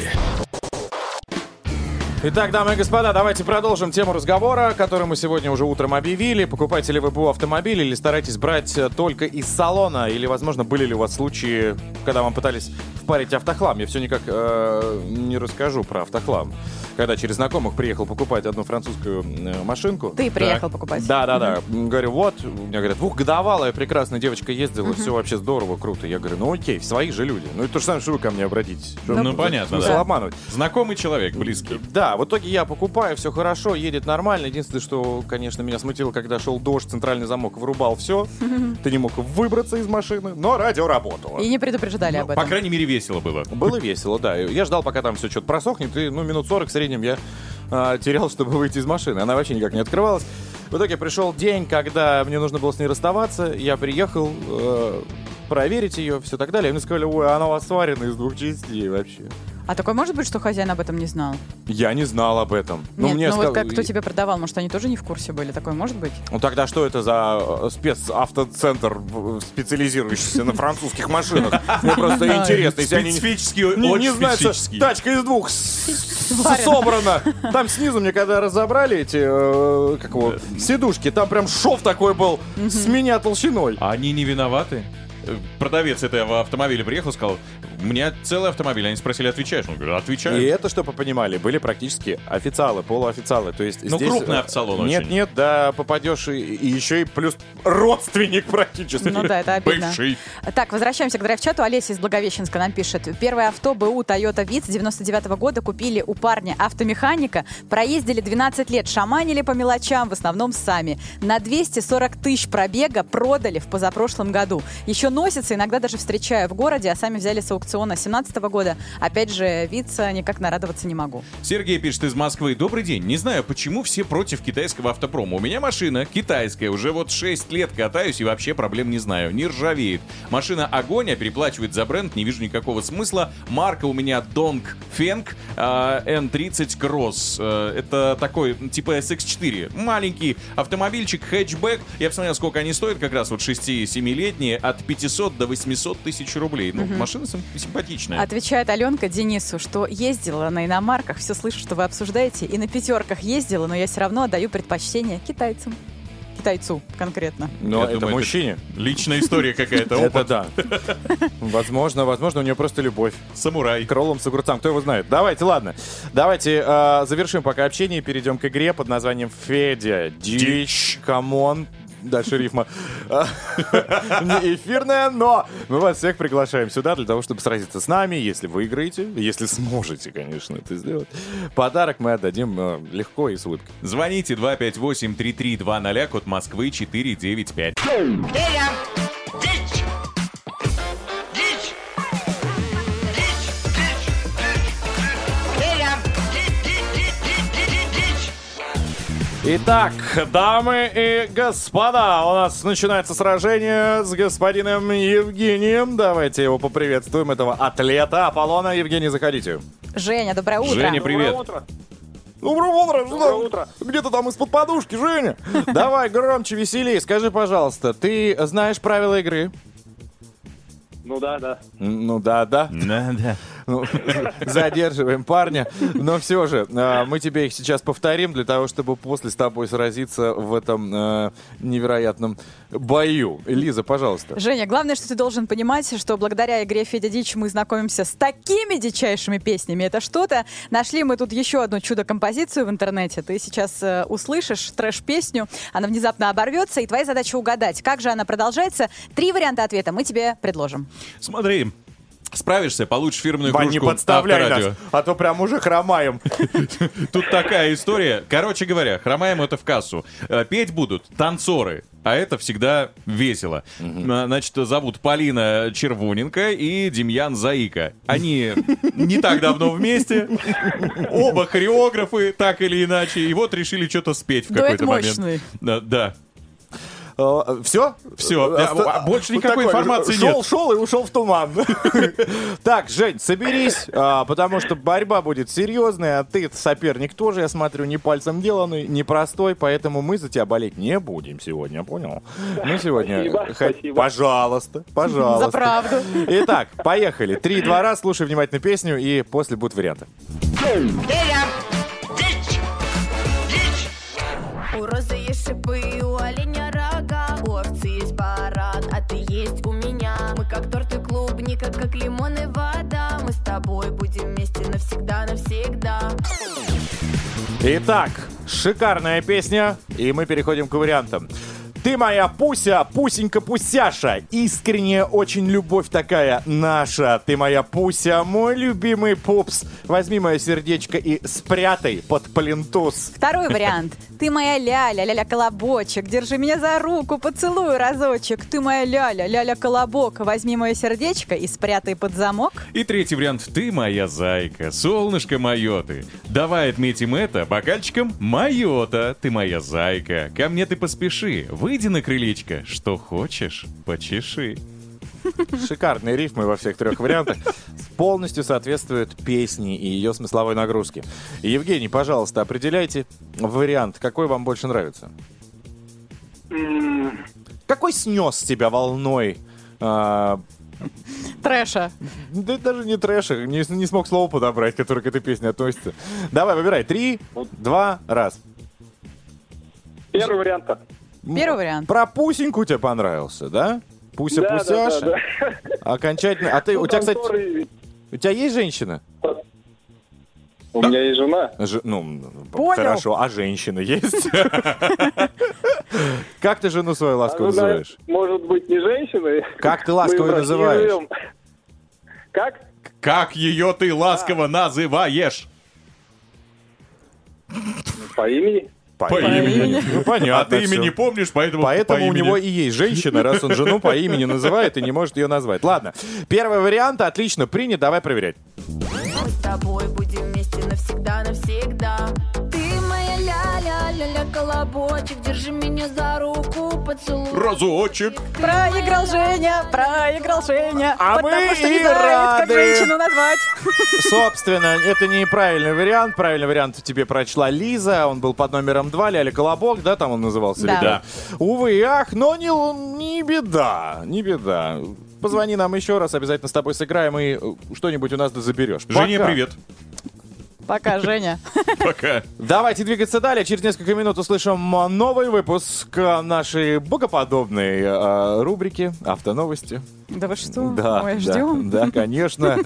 Итак, дамы и господа, давайте продолжим тему разговора, который мы сегодня уже утром объявили. Покупаете ли вы БУ автомобиль или стараетесь брать только из салона? Или, возможно, были ли у вас случаи, когда вам пытались впарить автохлам? Я все никак э, не расскажу про автохлам. Когда через знакомых приехал покупать одну французскую э, машинку. Ты приехал покупать. Да, да, да. Говорю, вот, меня говорят, двухгодовалая прекрасная девочка ездила, все вообще здорово, круто. Я говорю, ну окей, свои же люди. Ну и то же самое, что вы ко мне обратитесь. Что Ну, вы- понятно, смысл да. обманывать. Знакомый человек, близкий. Да, в итоге я покупаю, все хорошо, едет нормально. Единственное, что, конечно, меня смутило, когда шел дождь, центральный замок вырубал все. Ты не мог выбраться из машины, но радио работало. И не предупреждали об По этом. крайней мере, весело было. Было весело, да. Я ждал, пока там все что-то просохнет, и, ну, минут 40 в среднем я а, терял, чтобы выйти из машины. Она вообще никак не открывалась. В итоге пришел день, когда мне нужно было с ней расставаться. Я приехал э, проверить ее, все так далее. И мне сказали, ой, она у вас сварена из двух частей вообще. А такое может быть, что хозяин об этом не знал? Я не знал об этом. Нет, мне ну вот сказ- как кто тебе продавал, может, они тоже не в курсе были? Такое может быть? Ну тогда что это за э, спецавтоцентр, специализирующийся на французских машинах? Мне просто интересно, Специфический, не, очень специфический. тачка из двух собрана. Там снизу мне когда разобрали эти, э, как его, сидушки, там прям шов такой был с меня толщиной. А они не виноваты? Э, Продавец этого автомобиля приехал, сказал, у меня целый автомобиль. Они спросили, отвечаешь? Он говорит, отвечаю. И это, чтобы вы понимали, были практически официалы, полуофициалы. То есть Ну, здесь, крупный э, автосалон Нет, очень. нет, да, попадешь и, и еще и плюс родственник практически. Ну да, это обидно. Бывший. Так, возвращаемся к драйв-чату. Олеся из Благовещенска нам пишет. Первое авто БУ Toyota Vitz 99 года купили у парня автомеханика. Проездили 12 лет, шаманили по мелочам, в основном сами. На 240 тысяч пробега продали в позапрошлом году. Еще носится, иногда даже встречаю в городе, а сами взяли с аукциона 17 года. Опять же, Вица никак нарадоваться не могу. Сергей пишет из Москвы. Добрый день. Не знаю, почему все против китайского автопрома. У меня машина китайская. Уже вот 6 лет катаюсь и вообще проблем не знаю. Не ржавеет. Машина огонь, а переплачивает за бренд. Не вижу никакого смысла. Марка у меня Feng а, N30 Cross. Э, Это такой типа SX4. Маленький автомобильчик, хэтчбэк. Я посмотрел, сколько они стоят. Как раз вот 6-7-летние. От 500 до 800 тысяч рублей. Ну, машина сим- симпатичная. Отвечает Аленка Денису, что ездила на иномарках, все слышу, что вы обсуждаете, и на пятерках ездила, но я все равно отдаю предпочтение китайцам. Китайцу конкретно. Но Я это думаю, мужчине. Личная история какая-то. Это да. Возможно, возможно, у нее просто любовь Самурай. к роллам с огурцам. Кто его знает? Давайте, ладно. Давайте э, завершим пока общение и перейдем к игре под названием Федя. Дичь. Come on. Дальше рифма. Не эфирная, но мы вас всех приглашаем сюда для того, чтобы сразиться с нами, если выиграете, если сможете, конечно, это сделать. Подарок мы отдадим э, легко и с улыбкой. Звоните 258-3320, код Москвы 495. Итак, дамы и господа, у нас начинается сражение с господином Евгением. Давайте его поприветствуем, этого атлета Аполлона. Евгений, заходите. Женя, доброе утро. Женя, привет. Доброе утро. Доброе утро. Где ты там из-под подушки, Женя? Давай громче, веселее. Скажи, пожалуйста, ты знаешь правила игры? Ну да, да. Ну да, да. Да, да. Ну, задерживаем парня. Но все же, а, мы тебе их сейчас повторим для того, чтобы после с тобой сразиться в этом э, невероятном бою. Лиза, пожалуйста. Женя, главное, что ты должен понимать, что благодаря игре Федя Дичь мы знакомимся с такими дичайшими песнями. Это что-то. Нашли мы тут еще одну чудо-композицию в интернете. Ты сейчас э, услышишь трэш-песню, она внезапно оборвется, и твоя задача угадать, как же она продолжается. Три варианта ответа мы тебе предложим. Смотри, справишься, получишь фирменную Вань, кружку не подставляй Авторадио. нас, а то прям уже хромаем. Тут такая история. Короче говоря, хромаем это в кассу. Э, Петь будут танцоры. А это всегда весело. А, Значит, зовут Полина Червоненко и Демьян Заика. Они не так давно вместе. Оба хореографы, так или иначе. И вот решили что-то спеть в Дуэт какой-то момент. мощный. Да, да. Все? Всё. А больше никакой информации шел, нет. Шел и ушел в туман. Так, Жень, соберись, а, потому что борьба будет серьезная. а Ты соперник тоже, я смотрю, не пальцем деланный, непростой, поэтому мы за тебя болеть не будем сегодня, понял? Мы сегодня... Пожалуйста, пожалуйста. За правду. Итак, поехали. Три-два раз, слушай внимательно песню, и после будут варианты. У розы есть шипы, ты есть у меня. Мы как торт и клубника, как лимон и вода. Мы с тобой будем вместе навсегда, навсегда. Итак, шикарная песня, и мы переходим к вариантам. Ты моя Пуся, Пусенька Пусяша, искренняя очень любовь такая наша. Ты моя Пуся, мой любимый пупс. Возьми мое сердечко и спрятай под плинтус. Второй вариант. Ты моя ляля, ляля колобочек. Держи меня за руку, поцелуй разочек. Ты моя ляля, ляля колобок. Возьми мое сердечко и спрятай под замок. И третий вариант. Ты моя зайка, солнышко мое ты. Давай отметим это бокальчиком мое-то. Ты моя зайка, ко мне ты поспеши. Выйди на крылечко, что хочешь, почеши. Шикарные рифмы во всех трех вариантах. Полностью соответствуют песне и ее смысловой нагрузке. Евгений, пожалуйста, определяйте вариант, какой вам больше нравится. Какой снес тебя волной? а, Трэша. да даже не трэша, не, не смог слово подобрать, которое к этой песне относится. Давай, выбирай. Три, два, раз. Первый вариант. Первый вариант. Про Пусеньку тебе понравился, да? Пуся Да, да, Пусяша. да, да. Окончательно. А ты, у тебя, кстати, у тебя есть женщина? У меня есть жена. Ж- ну, Понял. хорошо. А женщина есть? Как ты жену свою ласково Ну, да, называешь? Может быть, не женщиной. Как ты ласково называешь? Как? Как ее ты ласково называешь? По имени? По, имени. Ну, понятно. а ты имя не помнишь, поэтому Поэтому по у имени. него и есть женщина, раз он жену по имени называет и не может ее назвать. Ладно. Первый вариант отлично принят. Давай проверять. Мы с тобой будем вместе навсегда, навсегда. Ля-ля-ля-ля колобочек, держи меня за руку, поцелуй. Разочек. Проиграл Женя, проиграл Женя. А потому мы что не и знает, как рады. женщину назвать. Собственно, это неправильный вариант. Правильный вариант тебе прочла Лиза. Он был под номером 2. Ляля Колобок, да, там он назывался? Да. или? Увы и ах, но не, не беда. Не беда. Позвони нам еще раз, обязательно с тобой сыграем и э, что-нибудь у нас да заберешь. Женя, Пока. привет. Пока, Женя. Пока. Давайте двигаться далее. Через несколько минут услышим новый выпуск нашей богоподобной а, рубрики «Автоновости». Да вы что? Да, Ой, да, ждем. да, конечно.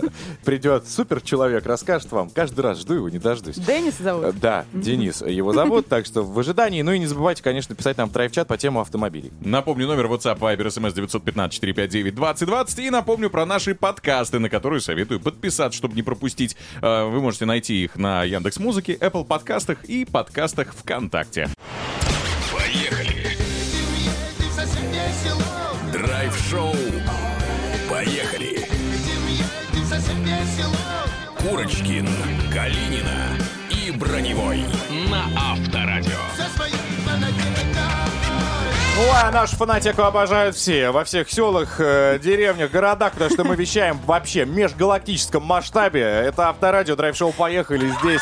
Придет супер человек, расскажет вам. Каждый раз жду его, не дождусь. Денис Э, зовут. Да, Денис его зовут, так что в ожидании. Ну и не забывайте, конечно, писать нам в драйв-чат по тему автомобилей. Напомню, номер WhatsApp, Viber, SMS 915-459-2020. И напомню про наши подкасты, на которые советую подписаться, чтобы не пропустить. Э, Вы можете найти их на Яндекс Музыке, Apple подкастах и подкастах ВКонтакте. Поехали. Драйв-шоу. Курочкин, Калинина и Броневой на Авторадио. Ой, а нашу фанатику обожают все. Во всех селах, э, деревнях, городах, потому что мы вещаем вообще в межгалактическом масштабе. Это авторадио, драйв-шоу «Поехали». Здесь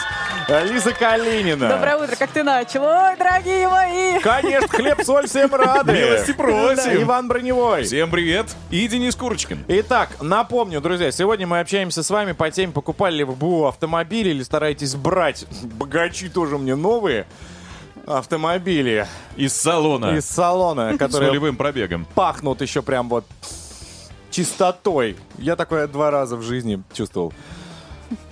э, Лиза Калинина. Доброе утро, как ты начал? Ой, дорогие мои! Конечно, хлеб, соль, всем рады. Милости просим. Да, Иван Броневой. Всем привет. И Денис Курочкин. Итак, напомню, друзья, сегодня мы общаемся с вами по теме, покупали ли вы БУ автомобили или стараетесь брать, богачи тоже мне новые, автомобили Из салона. из салона, С которые нулевым пробегом. пахнут еще прям вот чистотой. Я такое два раза в жизни чувствовал.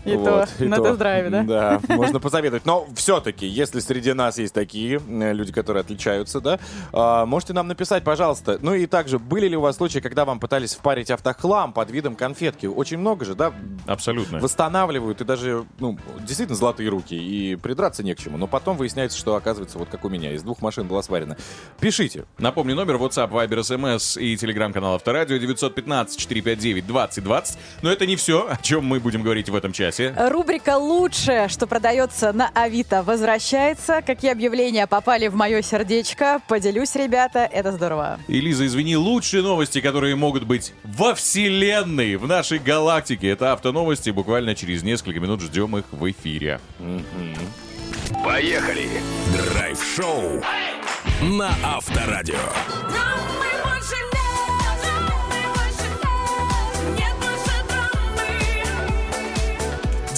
И Вот, то, и на тест-драйве, да? Да, можно посоветовать. Но все-таки, если среди нас есть такие э, люди, которые отличаются, да, а, можете нам написать, пожалуйста. Ну и также, были ли у вас случаи, когда вам пытались впарить автохлам под видом конфетки? Очень много же, да, Абсолютно. восстанавливают и даже, ну, действительно золотые руки, и придраться не к чему. Но потом выясняется, что, оказывается, вот как у меня, из двух машин была сварена. Пишите. Напомню, номер WhatsApp, Viber, SMS и телеграм-канал Авторадио 915-459-2020. Но это не все, о чем мы будем говорить в этом часе. Рубрика «Лучшее, что продается на Авито» возвращается. Какие объявления попали в мое сердечко? Поделюсь, ребята, это здорово. И, Лиза, извини, лучшие новости, которые могут быть во Вселенной, в нашей галактике. Это автоновости. Буквально через несколько минут ждем их в эфире. Поехали. Драйв-шоу на Авторадио.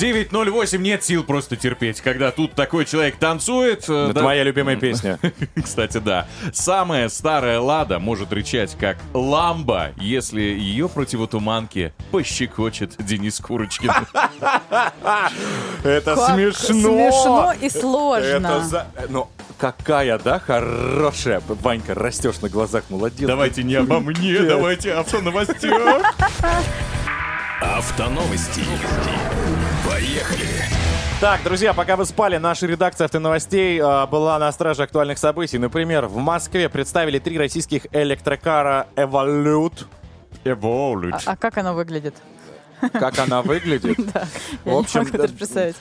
9.08, нет сил просто терпеть, когда тут такой человек танцует. э, Это да- моя любимая песня. Кстати, да. Самая старая Лада может рычать как ламба, если ее противотуманки пощекочет Денис Курочкин. Это смешно. смешно и сложно. Это за... Ну, какая, да, хорошая. Ванька, растешь на глазах, молодец. Давайте не обо мне, давайте о новостях. Автоновости. Поехали. Так, друзья, пока вы спали, наша редакция автоновостей э, была на страже актуальных событий. Например, в Москве представили три российских электрокара Evolute. А, Evolute. а как оно выглядит? Как она выглядит? В общем, представить.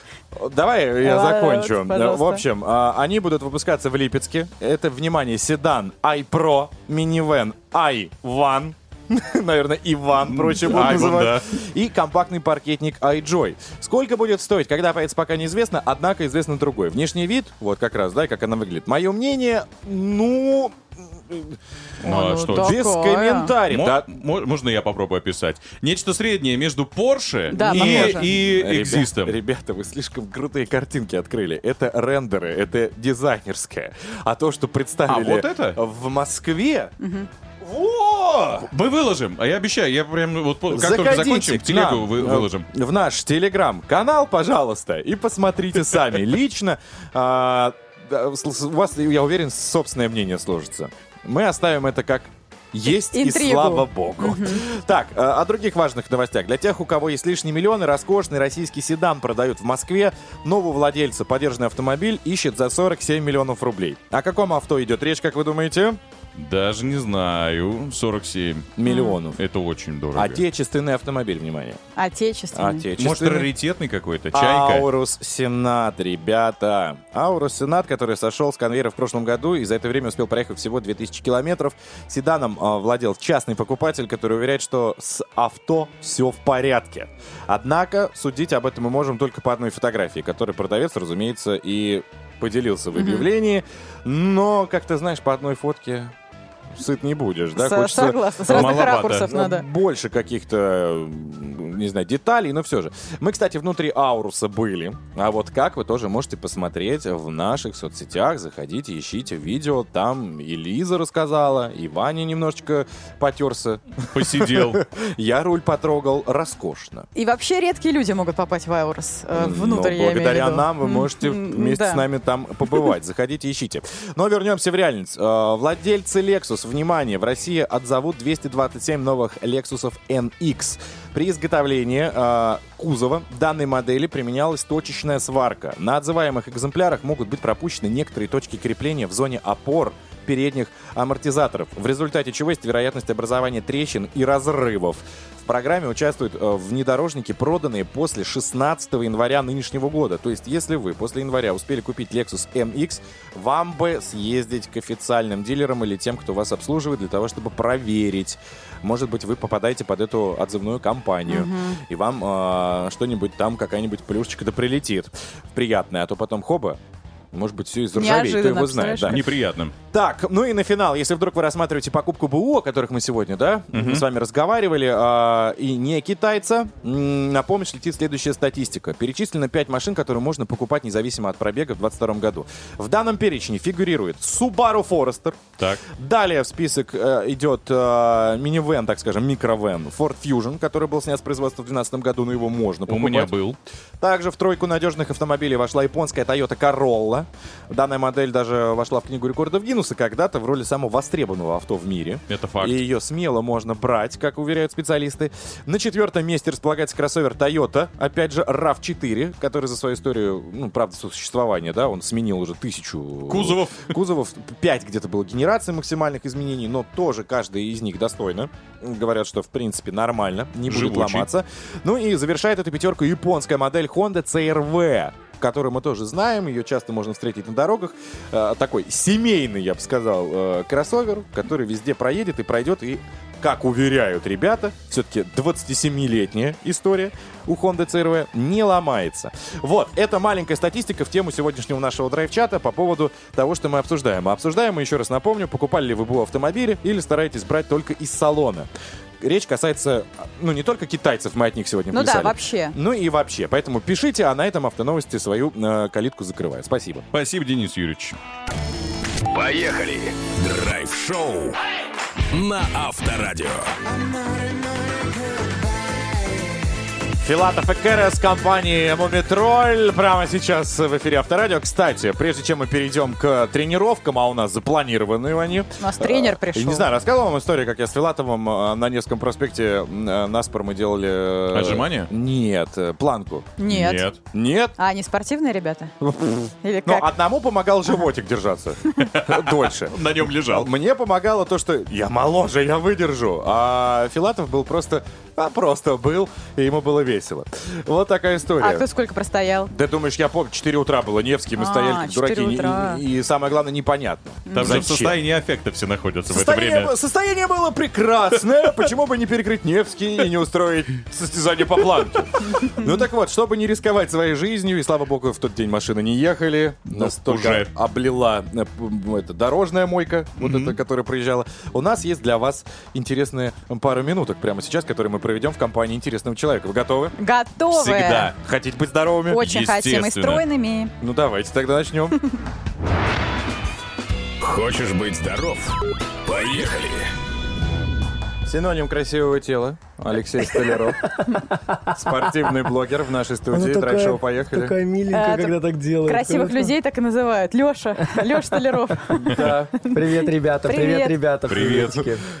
Давай я закончу. В общем, а, они будут выпускаться в Липецке. Это, внимание, седан iPro, минивэн i1, Наверное, Иван, проще будут Айван, называть. И компактный паркетник iJoy. Сколько будет стоить, когда появится, пока неизвестно, однако известно другой. Внешний вид, вот как раз, да, как она выглядит. Мое мнение, ну... Ну, а ну что? да. Без Такое. комментариев. Мо- Да, мо- Можно я попробую описать? Нечто среднее между Porsche Да, и, и Ребя- Existom. Ребята, вы слишком крутые картинки открыли. Это рендеры, это дизайнерское. А то, что представили А вот это? в Москве... Во! Мы выложим, а я обещаю, я прям вот по- как только Заходите закончим, к телегу нам, вы- э, выложим. В наш телеграм-канал, пожалуйста, и посмотрите сами лично. А, У вас, я уверен, собственное мнение сложится. Мы оставим это как есть и Интригу. слава богу. Так, э, о других важных новостях. Для тех, у кого есть лишние миллионы, роскошный российский седан продают в Москве. Нового владельца подержанный автомобиль ищет за 47 миллионов рублей. О каком авто идет речь, как вы думаете? Даже не знаю, 47. Миллионов. Это очень дорого. Отечественный автомобиль, внимание. Отечественный. Отечественный. Может, раритетный какой-то? Чайка? Аурус Сенат, ребята. Аурус Сенат, который сошел с конвейера в прошлом году и за это время успел проехать всего 2000 километров. Седаном а, владел частный покупатель, который уверяет, что с авто все в порядке. Однако судить об этом мы можем только по одной фотографии, которой продавец, разумеется, и поделился в объявлении. Но, как ты знаешь, по одной фотке сыт не будешь, да? Хочется Согласна, с разных маловато. ракурсов ну, надо. Больше каких-то, не знаю, деталей, но все же. Мы, кстати, внутри Ауруса были. А вот как вы тоже можете посмотреть в наших соцсетях. Заходите, ищите видео. Там и Лиза рассказала, и Ваня немножечко потерся. Посидел. Я руль потрогал роскошно. И вообще редкие люди могут попасть в Аурус. э, Внутрь, Но я имею в благодаря нам вы можете вместе с нами там побывать. Заходите, ищите. Но вернемся в реальность. Э, Владельцы Lexus, внимание, в России отзовут 227 новых Lexus NX. При изготовлении э, кузова данной модели применялась точечная сварка. На отзываемых экземплярах могут быть пропущены некоторые точки крепления в зоне опор передних амортизаторов, в результате чего есть вероятность образования трещин и разрывов. В программе участвуют э, внедорожники, проданные после 16 января нынешнего года. То есть, если вы после января успели купить Lexus MX, вам бы съездить к официальным дилерам или тем, кто вас обслуживает, для того, чтобы проверить. Может быть, вы попадаете под эту отзывную кампанию, и вам э, что-нибудь там, какая-нибудь плюшечка да прилетит. Приятное, а то потом хоба, может быть, все из ржавеет, кто его знает. Да. Неприятным. Так, ну и на финал, если вдруг вы рассматриваете покупку БУ, о которых мы сегодня, да, с вами разговаривали, а, и не китайца, на помощь летит следующая статистика. Перечислено 5 машин, которые можно покупать независимо от пробега в 2022 году. В данном перечне фигурирует Subaru Forester, Так. Далее в список э, идет э, минивэн, так скажем, микровэн Ford Fusion, который был снят с производства в 2012 году, но его можно У покупать. меня был. Также в тройку надежных автомобилей вошла японская Toyota Corolla. Данная модель даже вошла в книгу рекордов Гиннесса когда-то в роли самого востребованного авто в мире. Это факт. И ее смело можно брать, как уверяют специалисты. На четвертом месте располагается кроссовер Toyota, опять же RAV4, который за свою историю, ну, правда, существования, да, он сменил уже тысячу... Кузовов. Кузовов. Пять где-то было генераций максимальных изменений, но тоже каждая из них достойна. Говорят, что в принципе нормально, не будет Живучий. ломаться. Ну и завершает эту пятерку японская модель Honda CRV которую мы тоже знаем, ее часто можно встретить на дорогах. Э, такой семейный, я бы сказал, э, кроссовер, который везде проедет и пройдет, и, как уверяют ребята, все-таки 27-летняя история у Honda CRV не ломается. Вот, это маленькая статистика в тему сегодняшнего нашего драйв-чата по поводу того, что мы обсуждаем. А обсуждаем мы, еще раз напомню, покупали ли вы БУ автомобили или стараетесь брать только из салона. Речь касается, ну, не только китайцев, мы от них сегодня Ну да, вообще. Ну и вообще. Поэтому пишите, а на этом автоновости свою э, калитку закрываю. Спасибо. Спасибо, Денис Юрьевич. Поехали! Драйв-шоу на Авторадио. Филатов и Кэрес компании Мумитроль прямо сейчас в эфире Авторадио. Кстати, прежде чем мы перейдем к тренировкам, а у нас запланированы они. У нас тренер э, пришел. Не знаю, рассказывал вам историю, как я с Филатовым э, на Невском проспекте э, наспор мы делали... Отжимания? Нет, планку. Нет. Нет. Нет? А, они спортивные ребята? Или Но как? одному помогал животик держаться дольше. На нем лежал. Мне помогало то, что я моложе, я выдержу. А Филатов был просто, а просто был, и ему было весело. Весело. Вот такая история. А кто сколько простоял? Ты думаешь, я помню, 4 утра было Невский, мы А, стояли как 4 дураки. утра. И, и самое гладное, непонятно. Там же в Зачем? состоянии аффекта все находятся в это Состояние, время. состояние было прекрасное. Почему бы не перекрыть Невский и не устроить состязание по планке? Ну так вот, чтобы не рисковать своей жизнью, и слава богу, в тот день машины не ехали, настолько уже. облила э, это, дорожная мойка, вот эта, которая проезжала. У нас есть для вас интересные пару минуток прямо сейчас, которые мы проведем в компании интересного человека. Вы готовы? Готовы. Всегда. Хотите быть здоровыми? Очень хотим и стройными. Ну давайте тогда начнем. Хочешь быть здоров? Поехали! Синоним красивого тела. Алексей Столяров. Спортивный блогер в нашей студии. Драйв-шоу «Поехали». Такая миленькая, А, когда так делает. Красивых людей так и называют. Леша. Леша Столяров. Да. Привет, ребята. Привет, ребята. Привет.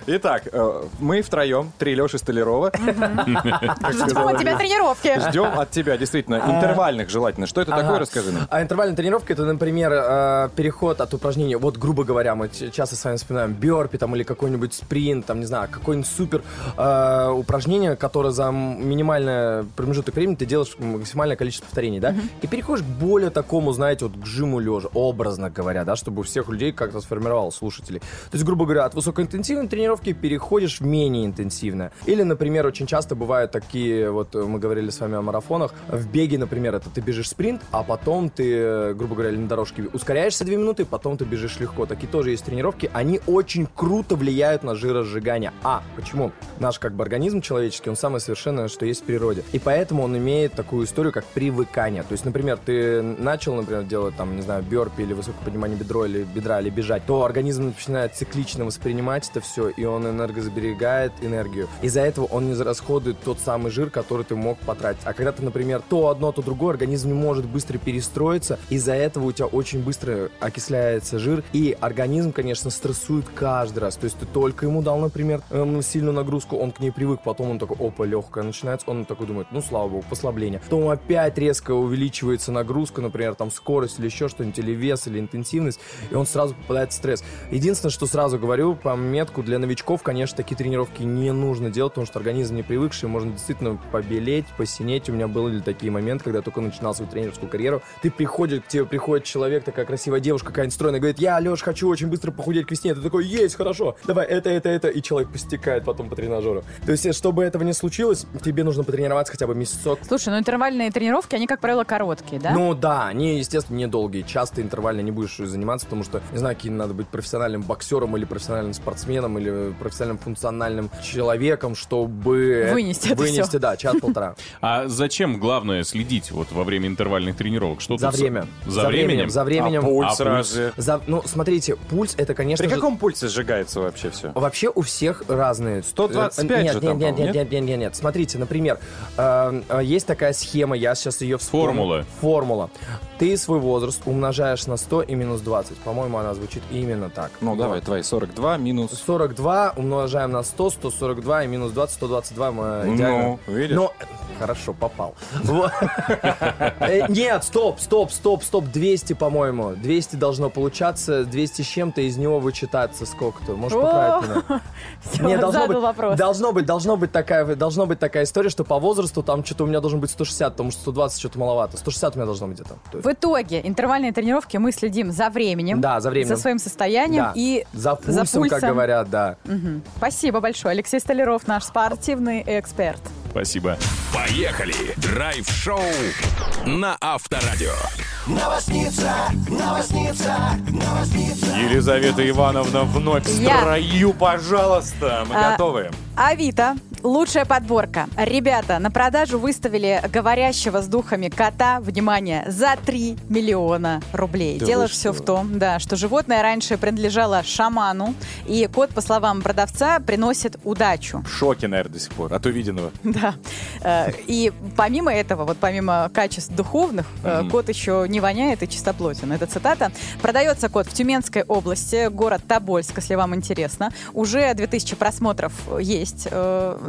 Итак, э, мы втроем, три Леши Столярова. Ждем от тебя тренировки. Ждем от тебя, действительно, интервальных желательно. Что это такое, расскажи нам. А интервальная тренировка это, например, э, переход от упражнения. Вот, грубо говоря, мы часто с вами вспоминаем бёрпи там или какой-нибудь спринт, там, не знаю, какое-нибудь супер э, упражнение, которое за м- минимальный промежуток времени ты делаешь максимальное количество повторений, да? И переходишь к более такому, знаете, вот к жиму лежа, образно говоря, да, чтобы у всех людей как-то сформировал слушателей. То есть, грубо говоря, от высокоинтенсивной тренировки переходишь в менее интенсивное. Или, например, очень часто бывают такие, вот мы говорили с вами о марафонах, в беге, например, это ты бежишь спринт, а потом ты, грубо говоря, на дорожке ускоряешься 2 минуты, потом ты бежишь легко. Такие тоже есть тренировки, они очень круто влияют на жиросжигание. А, почему? Наш как бы организм человеческий, он самое совершенное, что есть в природе. И поэтому он имеет такую историю, как привыкание. То есть, например, ты начал, например, делать там, не знаю, бёрпи или высокое поднимание бедро или бедра, или бежать, то организм начинает циклично воспринимать это все, и он энергосберегает энергию. Из-за этого он не расходует тот самый жир, который ты мог потратить. А когда ты, например, то одно, то другое, организм не может быстро перестроиться, из-за этого у тебя очень быстро окисляется жир, и организм, конечно, стрессует каждый раз. То есть ты только ему дал, например, эм, сильную нагрузку, он к ней привык, потом он такой, опа, легкая начинается, он такой думает, ну, слава богу, послабление. Потом опять резко увеличивается нагрузка, например, там скорость или еще что-нибудь, или вес, или интенсивность, и он сразу попадает в стресс. Единственное, что сразу говорю, по метку, для новичков, конечно, такие тренировки не нужно делать, потому что организм не привыкший, можно действительно побелеть, посинеть. У меня были такие моменты, когда я только начинал свою тренерскую карьеру. Ты приходишь, к тебе приходит человек, такая красивая девушка, какая-нибудь стройная, говорит, я, Леш, хочу очень быстро похудеть к весне. Ты такой, есть, хорошо, давай, это, это, это, и человек постекает потом по тренажеру. То есть, чтобы этого не случилось, тебе нужно потренироваться хотя бы месяцок. Слушай, ну интервальные тренировки, они, как правило, короткие, да? Ну да, они, естественно, недолгие. Часто интервально не будешь заниматься, потому что, не знаю, каким надо быть профессиональным боксером или профессиональным спортсменом или профессиональным функциональным человеком, чтобы... Вынести это Вынести, всё. да, час-полтора. А зачем главное следить вот во время интервальных тренировок? Что За время. За, временем? За временем. А пульс А разве? За- ну, смотрите, пульс это, конечно При же... каком пульсе сжигается вообще все? Вообще у всех разные. 125 нет, же нет, там, нет, по-моему, нет, нет, нет, нет, нет. Смотрите, например, э, э, есть такая схема, я сейчас ее вспомню. Формула. Формула. Ты свой возраст умножаешь на 100 и минус 20. По-моему, она звучит именно так. Ну, давай, твои 42 минус... 42 умножаем на 100, 142 и минус 20, 122 мы Ну, идеально. видишь? Но, хорошо, попал. Э, Нет, стоп, стоп, стоп, стоп, 200, по-моему. 200 должно получаться, 200 с чем-то, из него вычитаться сколько-то. Можешь поправить меня? Всё, Не, должно быть, должно быть, должно быть такая, должно быть такая история, что по возрасту там что-то у меня должен быть 160, потому что 120 что-то маловато. 160 у меня должно быть где-то. В итоге интервальные тренировки мы следим за временем, Да, за временем. за своим состоянием Да. и За пульсом, как говорят, да. Мгм. Спасибо большое. Алексей Столяров, наш спортивный эксперт. Спасибо. Поехали! Драйв-шоу на Авторадио. Елизавета Ивановна вновь в Я. строю, пожалуйста. Мы А, готовы. Авито. Лучшая подборка. Ребята, на продажу выставили говорящего с духами кота, внимание, за 3 миллиона рублей. Да Дело все что? в том, да, что животное раньше принадлежало шаману, и кот, по словам продавца, приносит удачу. В шоке, наверное, до сих пор от увиденного. Да. Э, И помимо этого, вот помимо качеств духовных, э, кот еще не воняет и чистоплотен. Это цитата. Продается кот в Тюменской области, город Тобольск, если вам интересно. Уже 2000 просмотров есть.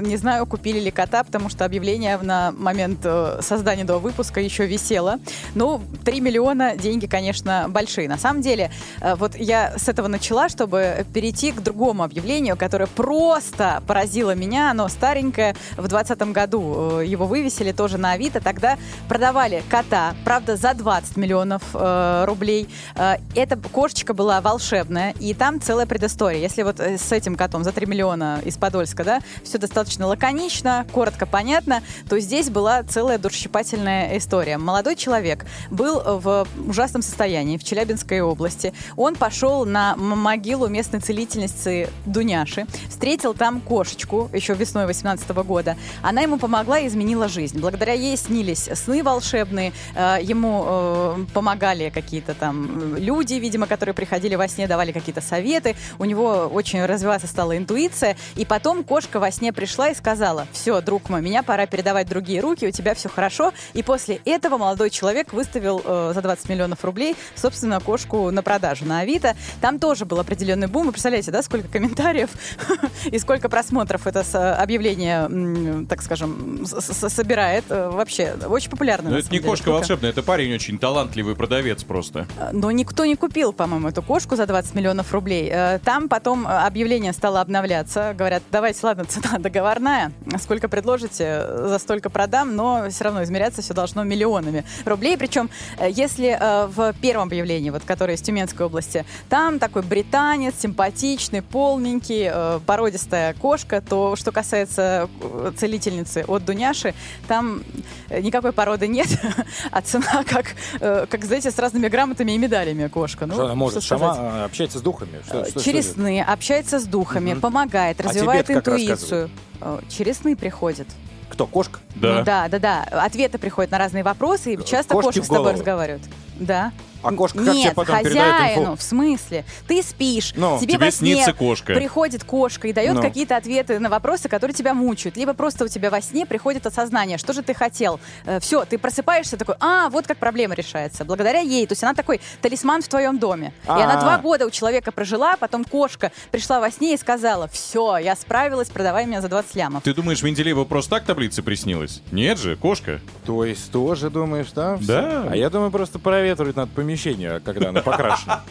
Не знаю, купили ли кота, потому что объявление на момент э, создания этого выпуска еще висело. Ну, 3 миллиона деньги, конечно, большие. На самом деле, э, вот я с этого начала, чтобы перейти к другому объявлению, которое просто поразило меня. Оно старенькое. В 2020 году э, его вывесили тоже на Авито. Тогда продавали кота, правда, за 20 миллионов рублей. Эта кошечка была волшебная, и там целая предыстория. Если вот с этим котом за 3 миллиона из Подольска, да, все достаточно лаконично, коротко, понятно, то здесь была целая душесчипательная история. Молодой человек был в ужасном состоянии в Челябинской области. Он пошел на могилу местной целительницы Дуняши, встретил там кошечку еще весной 18 года. Она ему помогла и изменила жизнь. Благодаря ей снились сны волшебные, э, ему э, помогали какие-то там люди, видимо, которые приходили во сне, давали какие-то советы. У него очень развиваться стала интуиция. И потом кошка во сне пришла и сказала, все, друг мой, меня пора передавать другие руки, у тебя все хорошо. И после этого молодой человек выставил э, за 20 миллионов рублей, собственно, кошку на продажу на Авито. Там тоже был определенный бум. Вы представляете, да, сколько комментариев и сколько просмотров это с- объявление, так скажем, собирает. Э, Вообще, очень популярно. Но это не деле кошка волшебная, это парень очень талантливый продавец просто. Но никто не купил, по-моему, эту кошку за 20 миллионов рублей. Э, Там потом э, объявление стало обновляться. Говорят, давайте, ладно, цена договорная. Сколько предложите, за столько продам, но все равно измеряться все должно миллионами рублей. Причем, э, если э, в первом объявлении, вот, которое из Тюменской области, там такой британец, симпатичный, полненький, э, породистая кошка, то, что касается э, целительницы от Дуняши, там э, никакой породы нет, а цена как, э, как, знаете, с разными грамотами и медалями кошка. Ну, Что она может? что Сама общается с духами? Что- что- Через что сны, общается с духами, помогает, А развивает как интуицию. Э, Через сны приходит. это? Кто, кошка? Ну да, да, да. Ответы приходят на разные вопросы, и часто Кошки кошки с тобой голову. разговаривают. Да. А кошка как тебе Нет, потом передает хозяину, инфу? в смысле. Ты спишь, Ну. тебе Тебе во сне снится кошка. приходит кошка и дает Ну. какие-то ответы на вопросы, которые тебя мучают. Либо просто у тебя во сне приходит осознание, что же ты хотел. все, ты просыпаешься такой, а, вот как проблема решается. Благодаря ей. То есть она такой талисман в твоем доме. И она А. два года у человека прожила, потом кошка пришла во сне и сказала, все, я справилась, продавай меня за 20 лямов. Ты думаешь, Менделеева просто так таблица приснилась? Нет же, кошка. То есть тоже думаешь, да? Да. А я думаю, просто проветривать надо помещение, когда оно покрашено.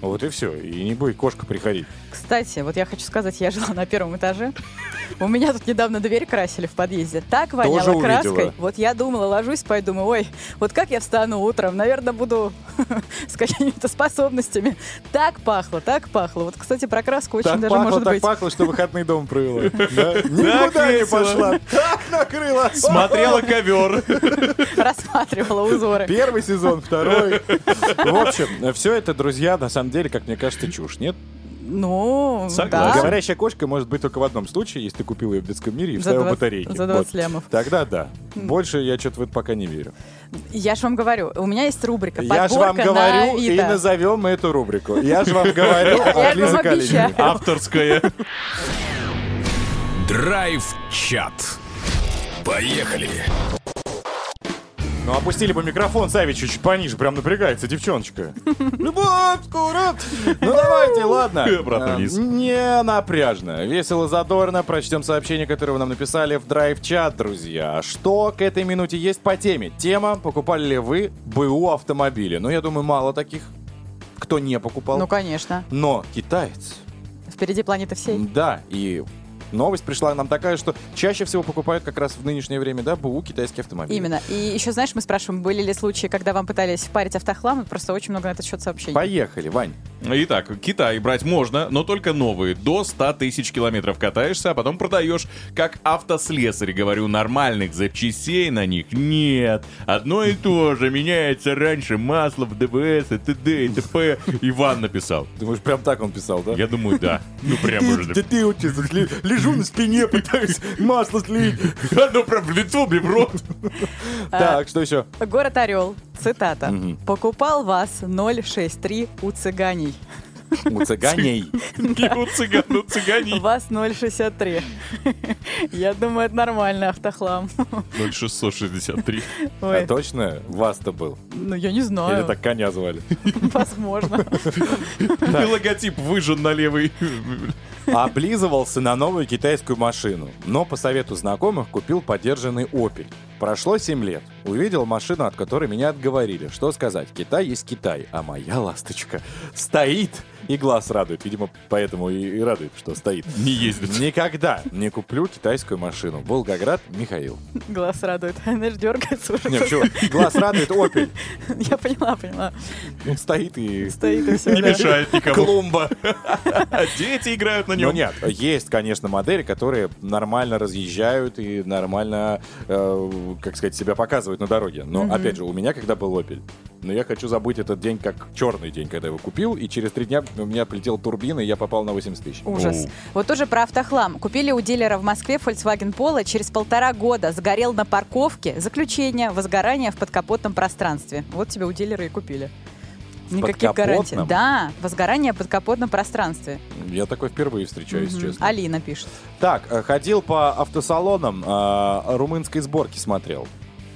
Вот и все. И не будет кошка приходить. Кстати, вот я хочу сказать, я жила на первом этаже. У меня тут недавно дверь красили в подъезде. Так воняло Тоже увидела. краской. Вот я думала, ложусь спать, думаю, ой, вот как я встану утром? Наверное, буду с какими-то способностями. Так пахло, так пахло. Вот, кстати, про краску очень Так даже пахло, может так быть. пахло, что выходный дом провела. Да? Никуда не пошла. Так накрыла. Смотрела ковер. Рассматривала узоры. Первый сезон, второй. В общем, все это, друзья, на самом деле, как мне кажется, чушь, нет? Ну, Согласен. да. Говорящая кошка может быть только в одном случае, если ты купил ее в детском мире и За вставил 20 батарейки. за 20 Вот. лямов. Тогда да. Больше я что-то в это пока не верю. Я же вам говорю, у меня есть рубрика Я же вам «Подборка на говорю и Авито». назовем мы эту рубрику. Я же вам говорю от Лизы. Калининой. Авторская. Драйв-чат. Поехали. Ну, опустили бы микрофон Савичу чуть пониже, прям напрягается девчоночка. Любовь, скоро. Ну, давайте, ладно. Э. Не напряжно. Весело, задорно. Прочтем сообщение, которое вы нам написали в драйв-чат, друзья. Что к этой минуте есть по теме? Тема «Покупали ли вы БУ автомобили?» Ну, я думаю, мало таких, кто не покупал. Ну, конечно. Но китаец, Впереди планеты всей. да, и новость пришла нам такая, что чаще всего покупают как раз в нынешнее время, да, БУ китайские автомобили. Именно. И еще, знаешь, мы спрашиваем, были ли случаи, когда вам пытались впарить автохлам? Просто очень много на этот счет сообщений. Поехали, Вань. Итак, Китай брать можно, но только новые. До 100 тысяч километров катаешься, а потом продаешь. Как автослесарь, говорю, нормальных запчастей на них нет. Одно и то же. Меняется раньше масло в ДВС и т.д. и т.п. Иван написал. Думаешь, прям так он писал, да? Я думаю, да. Ну, прям уже. Ты сейчас ли- лежу на спине, пытаюсь масло слить. Оно прям в лицо мне в рот. Так, что еще? Город Орел, цитата. «Покупал вас 063 у цыганей». У цыганей. У цыган, у цыганей. ВАЗ 063. Я думаю, это нормальный автохлам. 0663. Ой, А точно вас-то был? ну я не Или знаю. так коня звали? Возможно. И логотип выжжен на левый. Облизывался на новую китайскую машину, но по совету знакомых купил подержанный Opel. Прошло 7 лет. Увидел машину, от которой меня отговорили. Что сказать? Китай есть Китай, а моя ласточка стоит и глаз радует. Видимо, поэтому и и радует, что стоит. Не ездит. Никогда не куплю китайскую машину. Волгоград, Михаил. Глаз радует. Знаешь, дергается уже. Не, почему? Глаз радует Opel. Я поняла, поняла. Он стоит и... Стоит и все. Не мешает никому. Клумба. Дети играют на Ну нем. нет, есть, конечно, модели, которые нормально разъезжают и нормально, э, как сказать, себя показывают на дороге. Но, опять же, у меня когда был Opel, но я хочу забыть этот день как черный день, когда я его купил, и через три дня у меня полетела турбина, и я попал на 80 тысяч. Ужас. Вот тоже про автохлам. Купили у дилера в Москве Volkswagen Polo, через полтора года сгорел на парковке. Заключение, возгорание в подкапотном пространстве. Вот тебе у дилера и купили. Никаких гарантий. Да, возгорание в подкапотном пространстве. Я такой впервые встречаюсь, Мгм. честно. Алина пишет. Так, э, ходил по автосалонам, э, румынской сборки смотрел.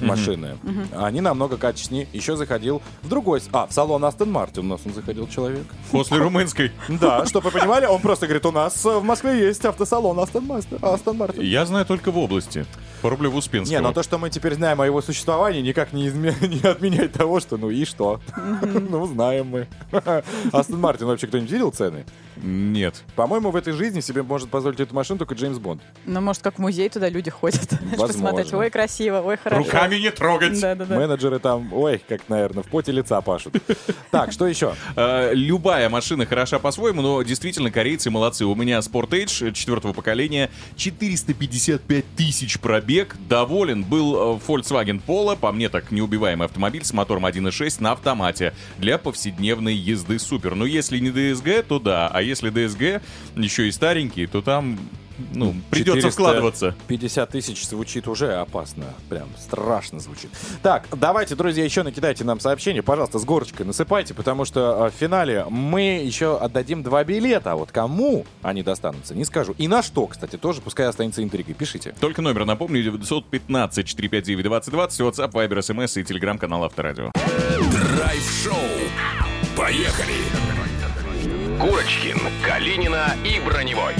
Машины. Они намного качественнее. Еще заходил в другой... А, в салон Астон Мартин у нас он заходил человек. После румынской. Да, чтобы вы понимали, он просто говорит, у нас э, в Москве есть автосалон Астон, Мартин. Я знаю только в области. По рублеву Успенского. Не, но то, что мы теперь знаем о его существовании, никак не, изме- не отменяет того, что ну и что. Ну, знаем мы. Астон Мартин вообще кто-нибудь видел цены? Нет. По-моему, в этой жизни себе может позволить эту машину только Джеймс Бонд. Ну, может, как в музей туда люди ходят. Посмотреть. Ой, красиво, ой, хорошо. Руками не трогать. Да-да-да. Менеджеры там, ой, как, наверное, в поте лица пашут. Так, что еще? Э, Любая машина хороша по-своему, но действительно корейцы молодцы. У меня Sportage четвертого поколения, 455 тысяч пробег. Доволен был э, Volkswagen Polo, по мне так неубиваемый автомобиль с мотором 1.6 на автомате для повседневной езды супер. Ну, если не DSG, то да, а если DSG еще и старенький, то там, ну, придется вкладываться. 50 тысяч звучит уже опасно. Прям страшно звучит. Так, давайте, друзья, еще накидайте нам сообщение. Пожалуйста, с горочкой насыпайте, потому что э, в финале мы еще отдадим два билета. А вот кому они достанутся, не скажу. И на что, кстати, тоже пускай останется интригой. Пишите. Только номер, напомню, 915-459-2020, WhatsApp, Viber, SMS и телеграм-канал Авторадио. Драйв-шоу. Поехали! Курочкин, Калинина и Броневой.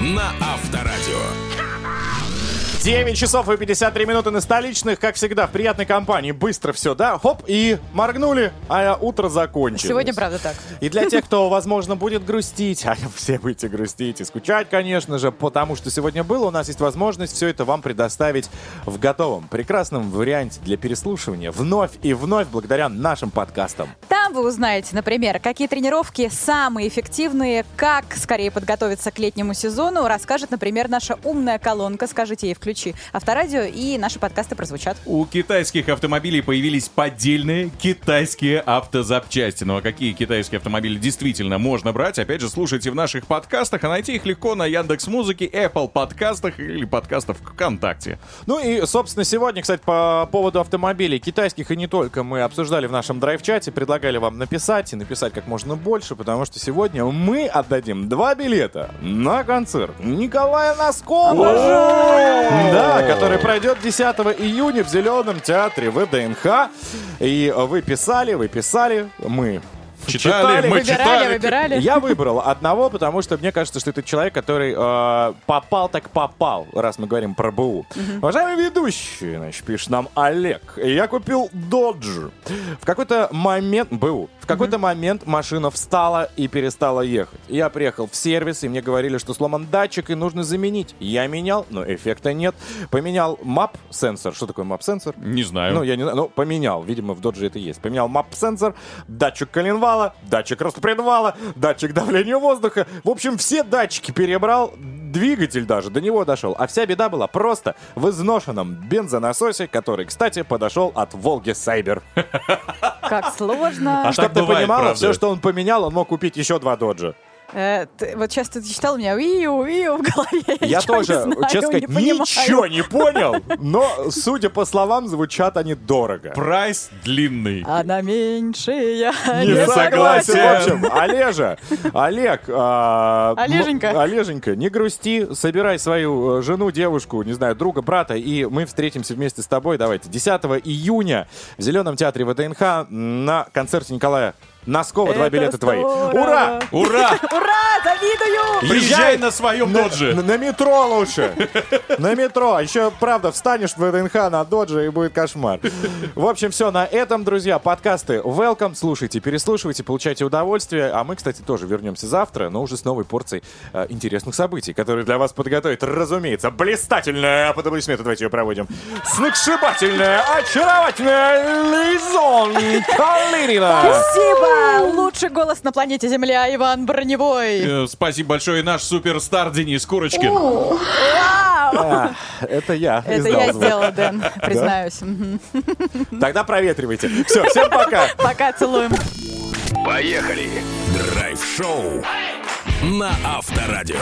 На Авторадио. 9 часов и 53 минуты на столичных, как всегда, в приятной компании. Быстро все, да? Хоп, и моргнули, а утро закончилось. Сегодня, правда, так. И для тех, кто, возможно, будет грустить, а все будете грустить и скучать, конечно же, потому что сегодня было, у нас есть возможность все это вам предоставить в готовом, прекрасном варианте для переслушивания вновь и вновь благодаря нашим подкастам. Там вы узнаете, например, какие тренировки самые эффективные, как скорее подготовиться к летнему сезону, расскажет, например, наша умная колонка. Скажите ей, включи авторадио, и наши подкасты прозвучат. У китайских автомобилей появились поддельные китайские автозапчасти. Ну а какие китайские автомобили действительно можно брать? Опять же, слушайте в наших подкастах, а найти их легко на Яндекс Музыке, Apple подкастах или подкастах ВКонтакте. Ну и, собственно, сегодня, кстати, по поводу автомобилей китайских и не только мы обсуждали в нашем драйв-чате, предлагали вам написать и написать как можно больше, потому что сегодня мы отдадим два билета на концерт Николая Носкова. Да, который пройдет 10 июня в Зеленом театре ВДНХ. И вы писали, вы писали, мы Читали, мы Выбирали, читали. выбирали. я выбрал одного, потому что мне кажется, что это человек, который э, попал так попал, раз мы говорим про БУ. Уважаемый ведущий, значит, пишет нам Олег. Я купил Dodge. В какой-то момент... БУ. В какой-то момент машина встала и перестала ехать. Я приехал в сервис, и мне говорили, что сломан датчик и нужно заменить. Я менял, но эффекта нет. Поменял MAP-сенсор. Что такое MAP-сенсор? Не знаю. Ну, я не знаю, ну, поменял, видимо, в Dodge это есть. Поменял MAP-сенсор, датчик коленвала, датчик распредвала, датчик давления воздуха. В общем, все датчики перебрал, двигатель даже до него дошел. А вся беда была просто в изношенном бензонасосе, который, кстати, подошел от Волги Сайбер. Как сложно. А Чтоб так ты бывает, понимала, правда. все, что он поменял, он мог купить еще два Доджа. Э, ты- вот сейчас ты читал у меня «Виу, виу» в голове. Я ничего тоже, не знаю, честно сказать, не ничего не понял, но, судя по словам, звучат они дорого. Прайс длинный. Она меньшая. Не согласен. В согласен. общем, Олежа, Олег, а, Олеженька. Олеженька, не грусти, собирай свою э, жену, девушку, не знаю, друга, брата, и мы встретимся вместе с тобой, давайте, 10 июня в Зеленом театре ВДНХ на концерте Николая Носкова. Два билета твои. Ура! Ура! Ура, завидую! Приезжай на своем На, додже. на- на метро лучше. На метро. Еще, правда, встанешь в ВДНХ на додже и будет кошмар. В общем, все. На этом, друзья, подкасты welcome. Слушайте, переслушивайте, получайте удовольствие. А мы, кстати, тоже вернемся завтра, но уже с новой порцией э, интересных событий, которые для вас подготовит, разумеется, блистательная, под аплодисменты давайте ее проводим, сногсшибательная, очаровательная Лизон Калинина. Спасибо! Лучший голос на планете Земля Иван Броневой. Э, Спасибо большое, наш суперстар Денис Курочкин. Вау! А, Это я. Это издал я звук. сделала, Дэн, признаюсь. Мгм. Тогда проветривайте. Все, всем пока. Пока, целуем. Поехали! Драйв-шоу на Авторадио.